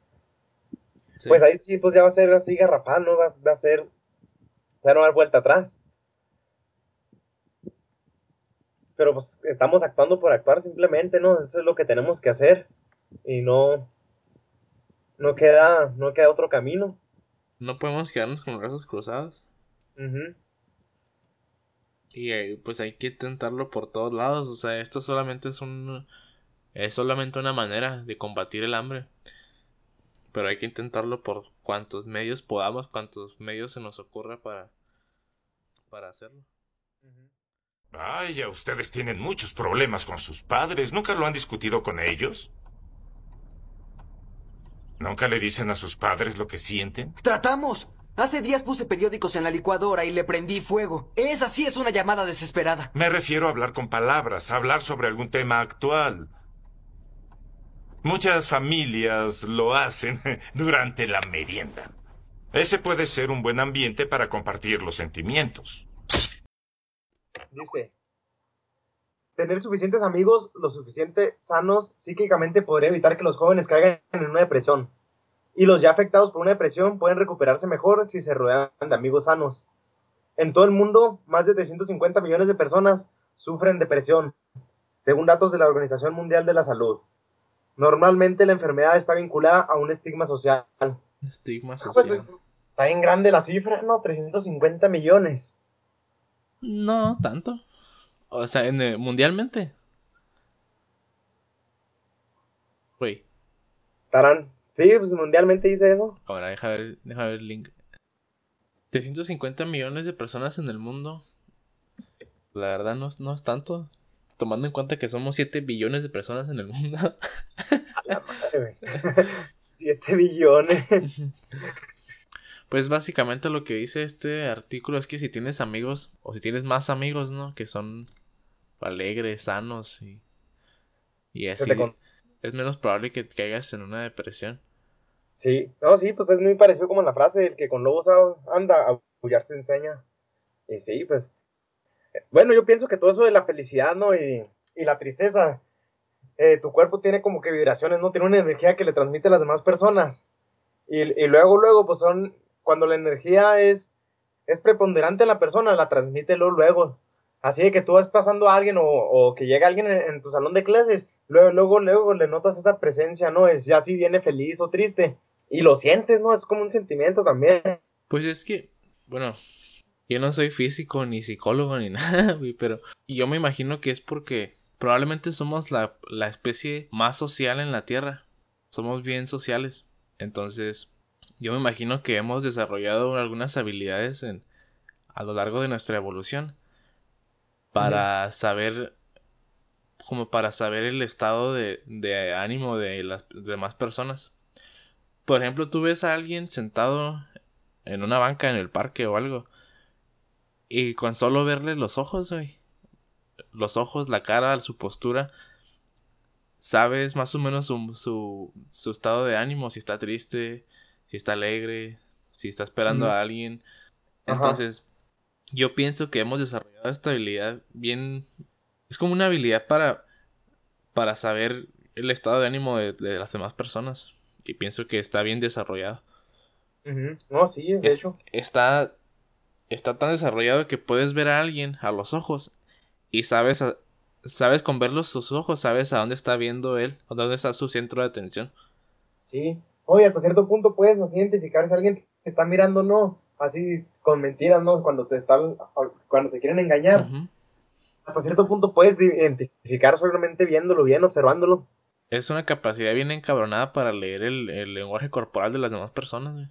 Sí. Pues ahí sí, pues ya va a ser así garrafal, ¿no? Va, va a ser, ya no va a dar vuelta atrás. Pero pues estamos actuando por actuar simplemente, ¿no? Eso es lo que tenemos que hacer. Y no, no queda, no queda otro camino. No podemos quedarnos con los brazos cruzados. Ujú. Y eh, pues hay que intentarlo por todos lados. O sea, esto solamente es un. Es solamente una manera de combatir el hambre. Pero hay que intentarlo por cuantos medios podamos, cuantos medios se nos ocurra para. para hacerlo. Vaya, ustedes tienen muchos problemas con sus padres. ¿Nunca lo han discutido con ellos? ¿Nunca le dicen a sus padres lo que sienten? ¡Tratamos! Hace días puse periódicos en la licuadora y le prendí fuego. Esa sí es una llamada desesperada. Me refiero a hablar con palabras, a hablar sobre algún tema actual. Muchas familias lo hacen durante la merienda. Ese puede ser un buen ambiente para compartir los sentimientos. Dice, tener suficientes amigos, lo suficiente sanos psíquicamente podría evitar que los jóvenes caigan en una depresión. Y los ya afectados por una depresión pueden recuperarse mejor si se rodean de amigos sanos. En todo el mundo, más de 350 millones de personas sufren depresión, según datos de la Organización Mundial de la Salud. Normalmente la enfermedad está vinculada a un estigma social. Estigma Ah, social. pues es- está bien grande la cifra, ¿no? 350 millones. No, tanto. O sea, en, eh, mundialmente. Güey, Tarán. Sí, pues mundialmente dice eso. ahora deja ver, deja ver el link. 350 millones de personas en el mundo. La verdad no, es- no es tanto. Tomando en cuenta que somos 7 billones de personas en el mundo. La madre, güey. 7 billones. Pues básicamente lo que dice este artículo es que si tienes amigos, o si tienes más amigos, ¿no? Que son alegres, sanos y, y así, es menos probable que caigas en una depresión. Sí, no, sí, pues es muy parecido como la frase, el que con lobos anda, a aullar se enseña. Y sí, pues. eh, Bueno, yo pienso que todo eso de la felicidad, ¿no? Y, y la tristeza, eh, tu cuerpo tiene como que vibraciones, ¿no? Tiene una energía que le transmite a las demás personas. Y, y luego, luego, pues son, cuando la energía es, es preponderante en la persona, la transmite luego. Así de que tú vas pasando a alguien o, que llega alguien en, en tu salón de clases, luego, luego, luego le notas esa presencia, ¿no? Es ya si viene feliz o triste. Y lo sientes, ¿no? Es como un sentimiento también. Pues es que, bueno, yo no soy físico ni psicólogo ni nada, pero yo me imagino que es porque probablemente somos la, la especie más social en la Tierra. Somos bien sociales. Entonces, yo me imagino que hemos desarrollado algunas habilidades en, a lo largo de nuestra evolución para saber como para saber el estado de, de ánimo de las demás personas. Por ejemplo, tú ves a alguien sentado en una banca en el parque o algo. Y con solo verle los ojos, güey. Los ojos, la cara, su postura. Sabes más o menos su, su, su estado de ánimo. Si está triste, si está alegre, si está esperando a alguien. Ajá. Entonces, yo pienso que hemos desarrollado esta habilidad bien. Es como una habilidad para. para saber el estado de ánimo de, de las demás personas. Y pienso que está bien desarrollado. No, sí, de Es- hecho. está está tan desarrollado que puedes ver a alguien a los ojos y sabes a- sabes con verlos sus ojos sabes a dónde está viendo él o dónde está su centro de atención Sí. Oye, hasta cierto punto puedes así identificar si alguien te está mirando, ¿no? Así con mentiras, ¿no? Cuando te están, cuando te quieren engañar. Hasta cierto punto puedes identificar solamente viéndolo bien, observándolo. es una capacidad bien encabronada para leer el, el lenguaje corporal de las demás personas güey.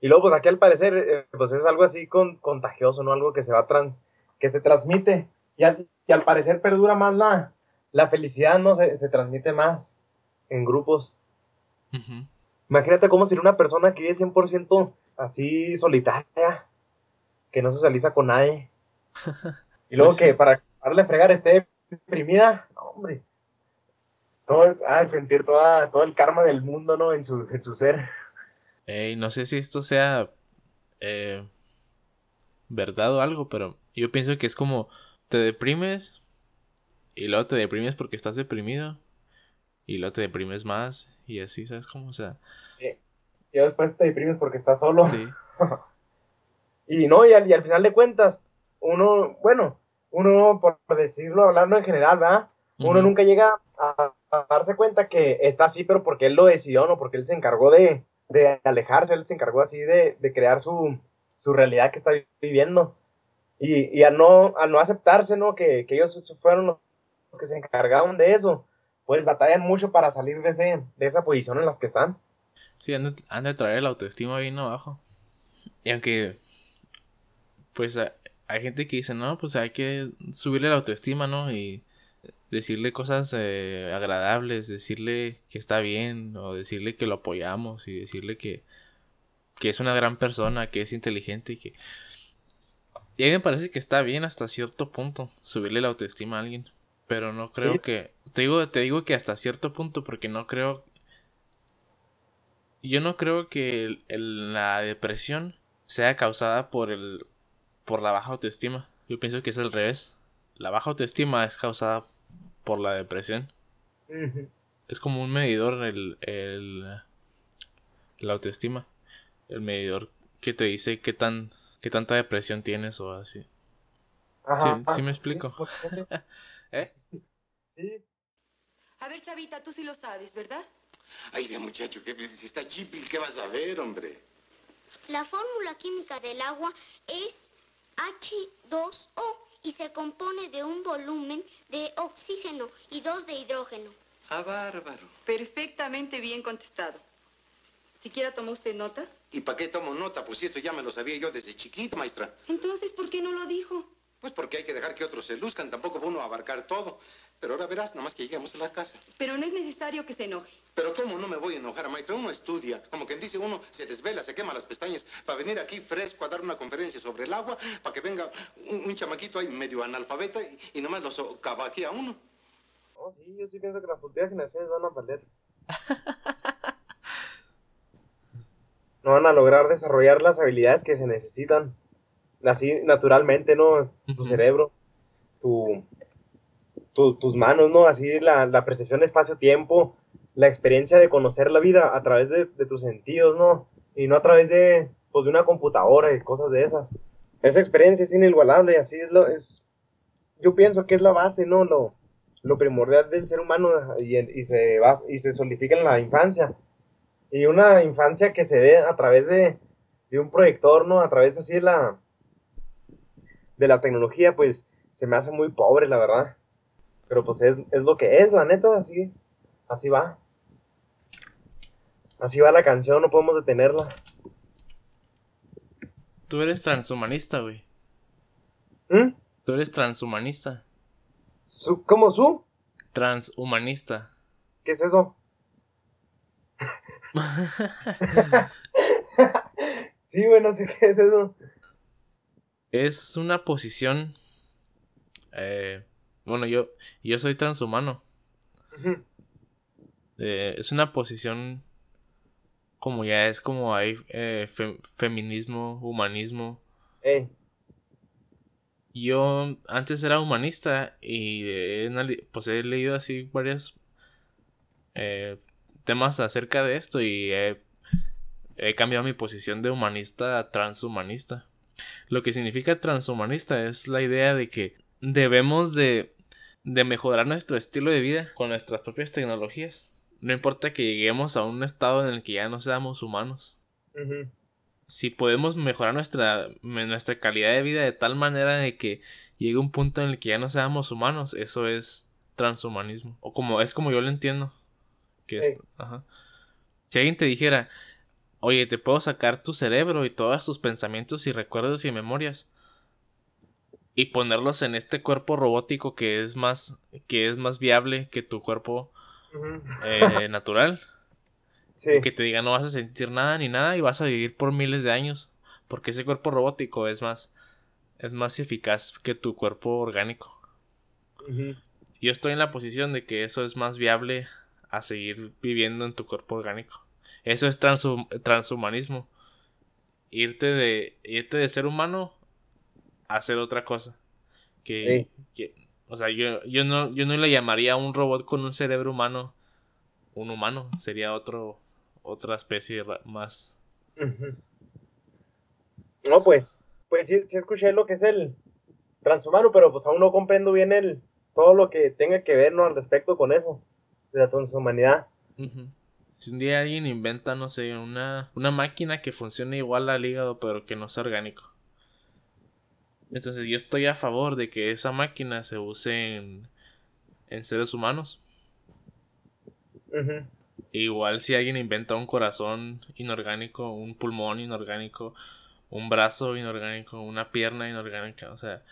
Y luego, pues aquí al parecer, eh, pues es algo así con, contagioso, ¿no? Algo que se va tran- que se transmite. Y al, y al parecer perdura más la, la felicidad, ¿no? Se, se transmite más en grupos. Imagínate cómo sería una persona que vive 100% así solitaria, que no socializa con nadie. Y luego Pues que sí. para darle a fregar esté deprimida. No, hombre. todo, ah, sentir toda, todo el karma del mundo, ¿no? En su, en su ser. Ey, no sé si esto sea eh, verdad o algo, pero yo pienso que es como te deprimes y luego te deprimes porque estás deprimido y luego te deprimes más y así, ¿sabes cómo? O sea, Sí. Y después te deprimes porque estás solo. sí. Y no, y al, y al final de cuentas, uno, bueno, uno, por decirlo, hablando en general, ¿verdad? Uno nunca llega a, a darse cuenta que está así, pero porque él lo decidió, no porque él se encargó de, de alejarse, él se encargó así de, de crear su, su realidad que está viviendo. Y, y al, no, al no aceptarse, ¿no? Que, que ellos fueron los que se encargaron de eso, pues batallan mucho para salir de, ese, de esa posición en las que están. Sí, han de, han traer la autoestima bien abajo. Y aunque, pues hay gente que dice, no, pues hay que subirle la autoestima, ¿no? Y decirle cosas eh, agradables, decirle que está bien, o decirle que lo apoyamos, y decirle que, que es una gran persona, que es inteligente y que... Y a mí me parece que está bien hasta cierto punto subirle la autoestima a alguien. Pero no creo Sí, que... Te digo, te digo que hasta cierto punto porque no creo yo no creo que el- el- la depresión sea causada por el por la baja autoestima. Yo pienso que es al revés. La baja autoestima es causada por la depresión. Es como un medidor el, el la autoestima. El medidor que te dice qué tan qué tanta depresión tienes o así. Ajá. Sí, sí me explico. Sí, ¿Eh? sí. A ver, Chavita, tú sí lo sabes, ¿verdad? Ay, de muchacho, que si está chipil, ¿qué vas a ver, hombre? La fórmula química del agua es H2O y se compone de un volumen de oxígeno y dos de hidrógeno. Ah, bárbaro. Perfectamente bien contestado. ¿Siquiera tomó usted nota? ¿Y para qué tomo nota? Pues si esto ya me lo sabía yo desde chiquito, maestra. Entonces, ¿por qué no lo dijo? Pues porque hay que dejar que otros se luzcan, tampoco va uno a abarcar todo. Pero ahora verás, nomás que lleguemos a la casa. Pero no es necesario que se enoje. Pero ¿cómo no me voy a enojar, maestra? Uno estudia. Como quien dice, uno se desvela, se quema las pestañas para venir aquí fresco a dar una conferencia sobre el agua, para que venga un, un chamaquito ahí medio analfabeta y, y nomás lo socava aquí a uno. No, sí, yo sí pienso que las futuras generaciones van a valer. no van a lograr desarrollar las habilidades que se necesitan. Así naturalmente, ¿no? Tu cerebro, tu, tu- tus manos, ¿no? Así la, la percepción espacio-tiempo, la experiencia de conocer la vida a través de, de tus sentidos, ¿no? Y no a través de, pues, de una computadora y cosas de esas. Esa experiencia es inigualable, así es lo, es, yo pienso que es la base, ¿no? Lo, lo primordial del ser humano y, y se, bas- y se solidifica en la infancia. Y una infancia que se ve a través de, de un proyector, ¿no? A través así de la, de la tecnología, pues se me hace muy pobre, la verdad. Pero pues es, es lo que es, la neta, así, así va. Así va la canción, no podemos detenerla. Tú eres transhumanista, güey. ¿Mm? Tú eres transhumanista. Su- ¿Cómo su? Transhumanista. ¿Qué es eso? sí, bueno, sí, ¿qué es eso? Es una posición. eh, bueno, yo, yo soy transhumano. Eh, es una posición. Como ya es como hay eh, fe- feminismo, humanismo. Yo antes era humanista y he, pues he leído así varios temas acerca de esto y he, he cambiado mi posición de humanista a transhumanista. Lo que significa transhumanista es la idea de que debemos de, de mejorar nuestro estilo de vida con nuestras propias tecnologías. No importa que lleguemos a un estado en el que ya no seamos humanos si podemos mejorar nuestra, nuestra calidad de vida de tal manera de que llegue un punto en el que ya no seamos humanos, eso es transhumanismo. O como es como yo lo entiendo. Que es, ajá. Si alguien te dijera, oye, te puedo sacar tu cerebro y todos tus pensamientos y recuerdos y memorias y ponerlos en este cuerpo robótico que es más, que es más viable que tu cuerpo eh, natural Sí, que te diga no vas a sentir nada ni nada y vas a vivir por miles de años porque ese cuerpo robótico es más es más eficaz que tu cuerpo orgánico yo estoy en la posición de que eso es más viable a seguir viviendo en tu cuerpo orgánico. Eso es transhum- transhumanismo. Irte de, irte de ser humano a hacer otra cosa. Que, que- o sea, yo, yo, no, yo no le llamaría a un robot con un cerebro humano un humano. Sería otro, otra especie más. No, pues, pues sí, sí escuché lo que es el transhumano, pero pues aún no comprendo bien el todo lo que tenga que ver, ¿no? Al respecto con eso, de la transhumanidad. Ujú. Si un día alguien inventa, no sé, una, una máquina que funcione igual al hígado, pero que no sea orgánico. Entonces yo estoy a favor de que esa máquina se use en, en seres humanos. Igual si alguien inventa un corazón inorgánico, un pulmón inorgánico, un brazo inorgánico, una pierna inorgánica, o sea,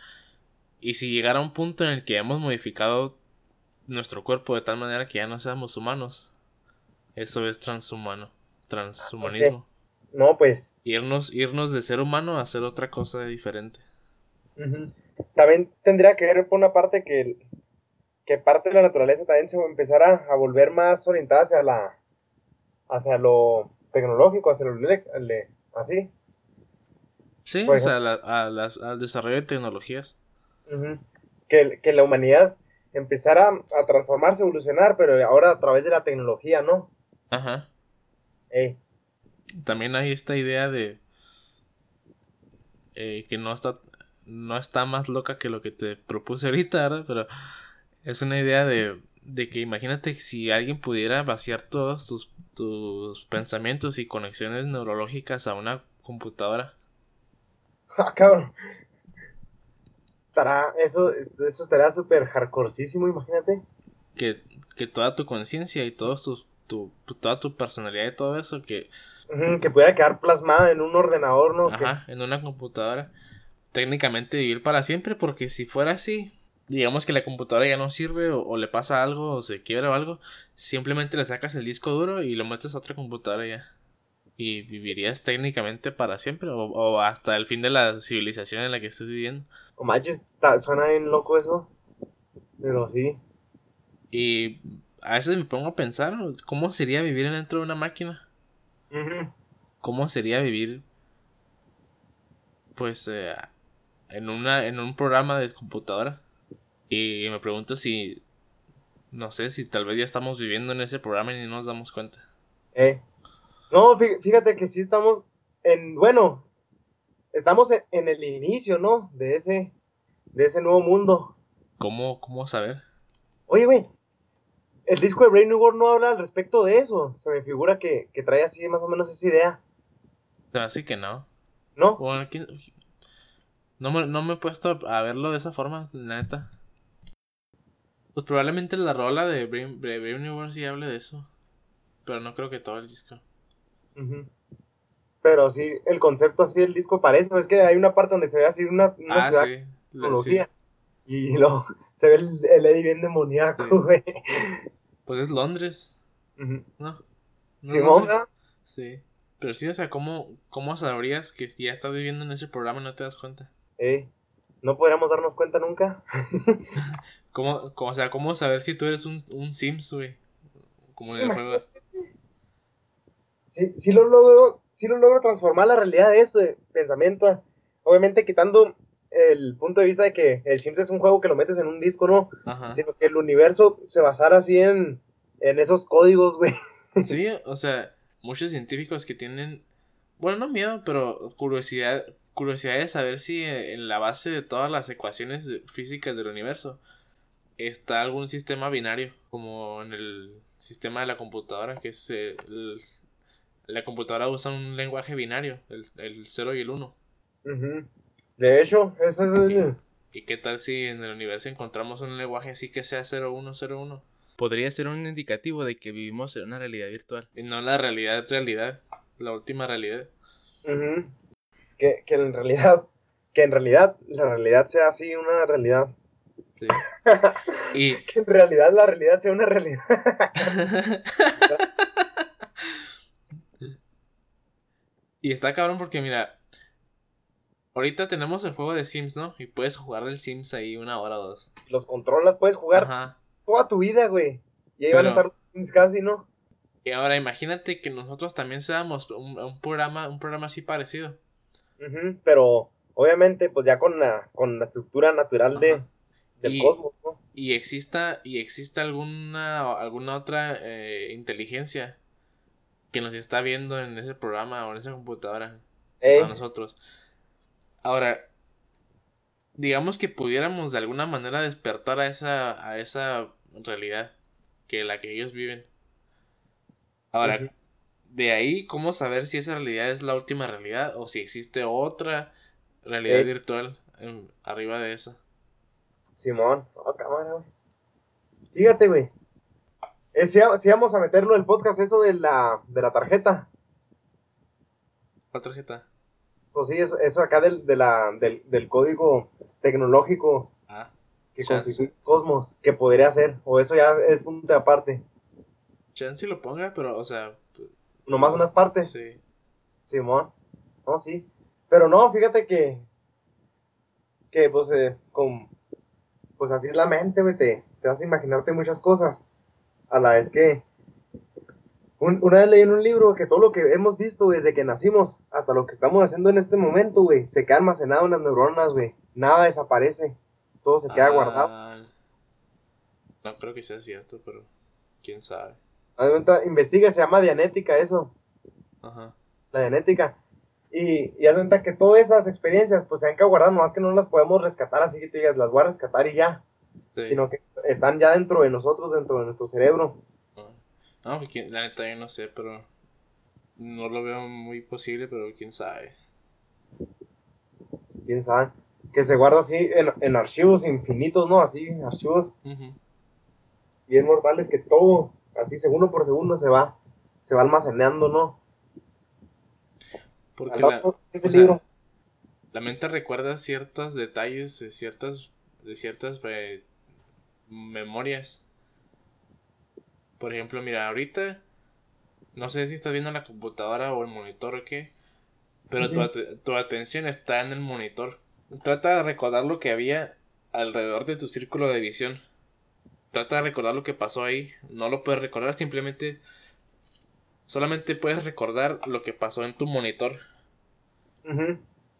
y si llegara un punto en el que hemos modificado nuestro cuerpo de tal manera que ya no seamos humanos, eso es transhumano, transhumanismo. No, pues, Irnos, irnos de ser humano a hacer otra cosa diferente. también tendría que ver por una parte que, que parte de la naturaleza también se empezara a volver más orientada hacia la hacia lo tecnológico, hacia lo así. Sí, o sea, la- a las- al desarrollo de tecnologías. Que, que la humanidad empezara a transformarse, evolucionar, pero ahora a través de la tecnología, ¿no? Ajá. Ey, También hay esta idea de eh, que no está no está más loca que lo que te propuse ahorita, ¿verdad? Pero es una idea de, de que imagínate si alguien pudiera vaciar todos tus, tus pensamientos y conexiones neurológicas a una computadora. ah, cabrón. Estará, eso, eso estará súper hardcoreísimo, imagínate. Que, que toda tu conciencia y todos tus, tu, tu- toda tu personalidad y todo eso que que pudiera quedar plasmada en un ordenador, ¿no? Que- Ajá, en una computadora. Técnicamente vivir para siempre, porque si fuera así, digamos que la computadora ya no sirve o, o le pasa algo o se quiebra o algo, simplemente le sacas el disco duro y lo metes a otra computadora ya. Y vivirías técnicamente para siempre o, o hasta el fin de la civilización en la que estés viviendo. O manches, ta- suena bien loco eso. Pero sí. Y a veces me pongo a pensar, ¿cómo sería vivir dentro de una máquina? ¿Cómo sería vivir pues eh, en una en un programa de computadora? Y me pregunto si no sé si tal vez ya estamos viviendo en ese programa y ni nos damos cuenta. Eh. No, fí- fíjate que sí estamos en, bueno, estamos en, en el inicio, ¿no? De ese, de ese nuevo mundo. ¿Cómo cómo saber? Oye, güey, el disco de Brave New World no habla al respecto de eso. Se me figura que, que trae así más o menos esa idea, hace que no. ¿no? Bueno, ¿quién- no me, no me he puesto a verlo de esa forma, la neta. Pues probablemente la rola de Brave, New World sí hable de eso. Pero no creo que todo el disco. Ujú. Pero sí, el concepto así del disco parece, es que hay una parte donde se ve así una, una Ah, ciudad sí. la-. Y luego se ve el, el Eddie bien demoníaco, Sí. güey. Pues es Londres, Ujú. ¿no? ¿No. Sí. Pero sí, o sea, ¿cómo, ¿cómo sabrías que ya estás viviendo en ese programa y no te das cuenta? Ey, no podríamos darnos cuenta nunca. ¿Cómo, cómo- o sea, ¿cómo saber si tú eres un, un Sims, güey? Como el juego. Sí, sí lo logro, sí lo logro transformar la realidad de eso, de pensamiento. Obviamente quitando el punto de vista de que el Sims es un juego que lo metes en un disco, ¿no? Ajá. Sino que el universo se basara así en, en esos códigos, güey. Sí, o sea, muchos científicos que tienen, bueno, no miedo, pero curiosidad, curiosidad de saber si en la base de todas las ecuaciones físicas del universo está algún sistema binario, como en el sistema de la computadora, que es el- la computadora usa un lenguaje binario, el, el 0 y el 1. Ujú. De hecho, ese es el... ¿Y qué tal si en el universo encontramos un lenguaje así que sea 0101? Podría ser un indicativo de que vivimos en una realidad virtual. Y no la realidad realidad, la última realidad. Que, que en realidad, que en realidad la realidad sea así una realidad. Sí. Y Que en realidad la realidad sea una realidad. y está cabrón porque mira, ahorita tenemos el juego de Sims, ¿no? Y puedes jugar el Sims ahí una hora o dos. Los controlas, puedes jugar Ajá. toda tu vida, güey. Y ahí van a estar los Sims casi, ¿no? Y ahora imagínate que nosotros también seamos un, un programa, un programa así parecido. Ujú, Pero obviamente, pues ya con la, con la estructura natural de, Ajá. del Y- cosmos, ¿no? Y exista, y exista alguna, alguna otra eh, inteligencia que nos está viendo en ese programa o en esa computadora Ey, a nosotros. Ahora, digamos que pudiéramos de alguna manera despertar a esa, a esa realidad que la que ellos viven. Ahora, de ahí, ¿cómo saber si esa realidad es la última realidad o si existe otra realidad Ey. virtual en- arriba de esa? Simón, oh, cámara, güey. Fíjate, güey. Eh, si, si vamos a meterlo el podcast, eso de la, de la tarjeta. ¿Cuál tarjeta? Pues sí, eso, eso acá del, de la, del, del código tecnológico Ah, que Chance. constituye Cosmos, que podría ser, o eso ya es punto aparte. chance lo ponga, pero, o sea, pues, Nomás unas partes. sí. Simón. No, sí. Pero no, fíjate que. Que pues, eh, con. Pues así es la mente, güey. Te, te vas a imaginarte muchas cosas. A la vez que. Un- una vez leí en un libro que todo lo que hemos visto desde que nacimos hasta lo que estamos haciendo en este momento, güey, se queda almacenado en las neuronas, güey. Nada desaparece. Todo se queda Ah, guardado. No creo que sea cierto, pero quién sabe. Cuenta, investiga, se llama dianética eso. Ajá. la genética. Y, y haz cuenta que todas esas experiencias pues se han quedado guardadas, más que no las podemos rescatar así que te digas, las voy a rescatar y ya, Sí. sino que est- están ya dentro de nosotros, dentro de nuestro cerebro. No, pues, la neta yo no sé, pero no lo veo muy posible, pero quién sabe. Quién sabe. Que se guarda así en, en archivos infinitos, ¿no? Así, archivos Ujú. bien mortales que todo, así segundo por segundo se va, se va almacenando, ¿no? Porque ese sea, la mente recuerda ciertos detalles de ciertas, de ciertas eh, memorias. Por ejemplo, mira, ahorita no sé si estás viendo la computadora o el monitor o qué, pero tu, tu atención está en el monitor. Trata de recordar lo que había alrededor de tu círculo de visión. Trata de recordar lo que pasó ahí. No lo puedes recordar, simplemente solamente puedes recordar lo que pasó en tu monitor.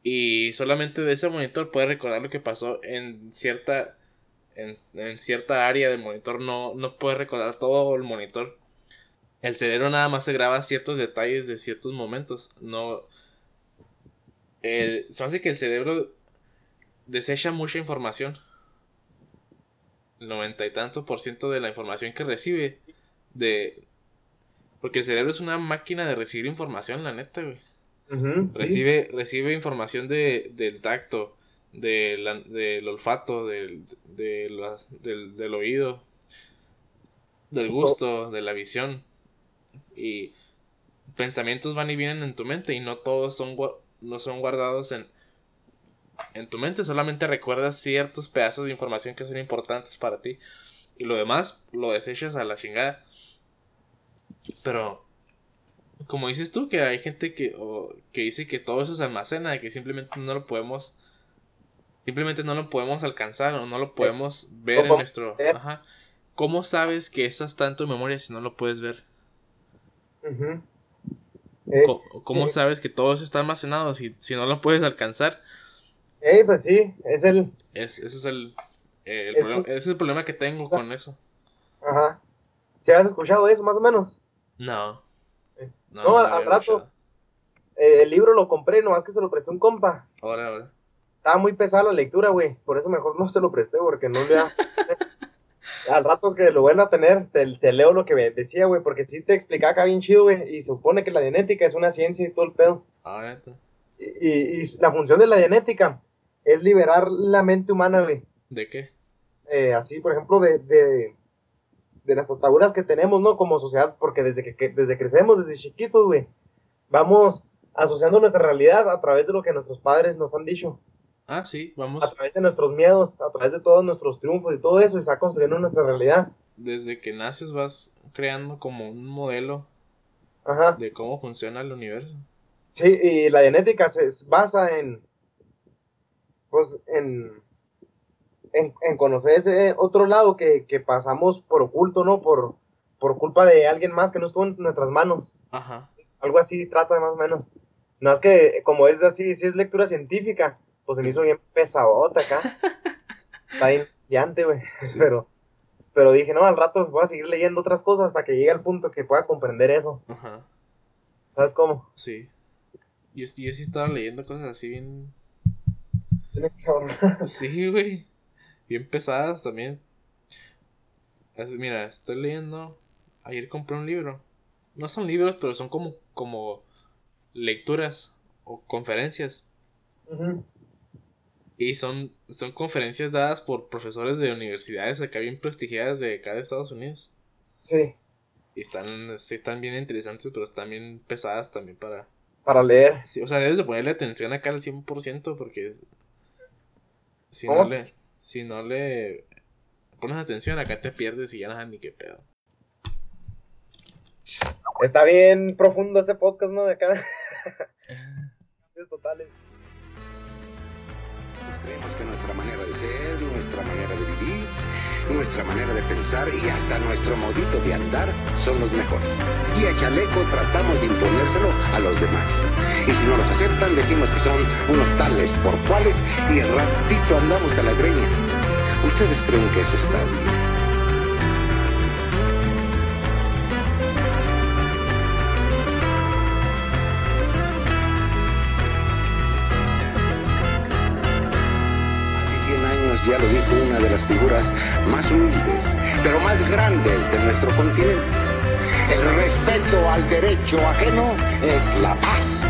Y solamente de ese monitor puedes recordar lo que pasó en cierta en, en cierta área del monitor. No, no puedes recordar todo el monitor. El cerebro nada más se graba ciertos detalles de ciertos momentos. No. El, se hace que el cerebro desecha mucha información. El noventa y tanto por ciento de la información que recibe. De. Porque el cerebro es una máquina de recibir información, la neta, güey. Recibe, recibe información de, del tacto, de la- del olfato, del, de las- del, del oído, del gusto, de la visión. Y pensamientos van y vienen en tu mente y no todos son, no son guardados en, en tu mente. Solamente recuerdas ciertos pedazos de información que son importantes para ti. Y lo demás lo desechas a la chingada. Pero como dices tú, que hay gente que, o- que dice que todo eso se almacena, que simplemente no lo podemos, simplemente no lo podemos alcanzar o no lo podemos ver en nuestro... Ajá. ¿Cómo sabes que eso está en memoria si no lo puedes ver? Eh, Co- ¿Cómo sí. sabes que todo eso está almacenado si, si no lo puedes alcanzar? eh, pues sí, es el, Es, ese es el, eh, el Es problema, ese es el problema que tengo con eso. ajá. ¿Si has escuchado eso más o menos? No. Eh, No, no, no al- rato. Eh, el libro lo compré, nomás que se lo presté un compa. Ahora, ahora. Estaba muy pesada la lectura, güey. Por eso mejor no se lo presté, porque no le da. Al rato que lo vuelva a tener, te, te leo lo que me decía, güey, porque sí te explicaba acá bien chido, güey. Y se supone que la genética es una ciencia y todo el pedo. Ah. Y, y- y la función de la genética es liberar la mente humana, güey. ¿De qué? Eh, así, por ejemplo, de, de, de las ataduras que tenemos, ¿no? Como sociedad, porque desde que, que- desde crecemos, desde chiquitos, güey, vamos asociando nuestra realidad a través de lo que nuestros padres nos han dicho. Ah, sí, a vamos. través de nuestros miedos, a través de todos nuestros triunfos y todo eso, y se va construyendo nuestra realidad. Desde que naces vas creando como un modelo Ajá. de cómo funciona el universo. Sí, y la genética se basa en, pues, en, en, en conocer ese otro lado que, que pasamos por oculto, ¿no? Por, por culpa de alguien más que no estuvo en nuestras manos. Ajá. Algo así trata más o menos. No es que, como es así, si es lectura científica, pues se me hizo bien pesadota acá. Está bien llante, güey. Pero, pero dije, no, al rato voy a seguir leyendo otras cosas hasta que llegue al punto que pueda comprender eso. Ajá. ¿Sabes cómo? Sí. Yo, yo sí estaba leyendo cosas así bien. Tiene que ahorrar. Sí, güey. Bien pesadas también. Mira, estoy leyendo. Ayer compré un libro. No son libros, pero son como, como lecturas o conferencias. Ujú. Y son, son conferencias dadas por profesores de universidades acá bien prestigiadas de acá de Estados Unidos. Sí, Y están, sí, están bien interesantes, pero están bien pesadas también para... para leer. Sí, o sea, debes de ponerle atención acá al 100% porque... Si ¿Cómo no, le, si no le pones atención, acá te pierdes y ya no sabes ni qué pedo. Está bien profundo este podcast, ¿no? Acá. es totales. Creemos que nuestra manera de ser, nuestra manera de vivir, nuestra manera de pensar y hasta nuestro modito de andar son los mejores. Y a chaleco tratamos de imponérselo a los demás. Y si no los aceptan, decimos que son unos tales por cuales y el ratito andamos a la greña. ¿Ustedes creen que eso está bien? Ya lo dijo una de las figuras más humildes, pero más grandes de nuestro continente. El respeto al derecho ajeno es la paz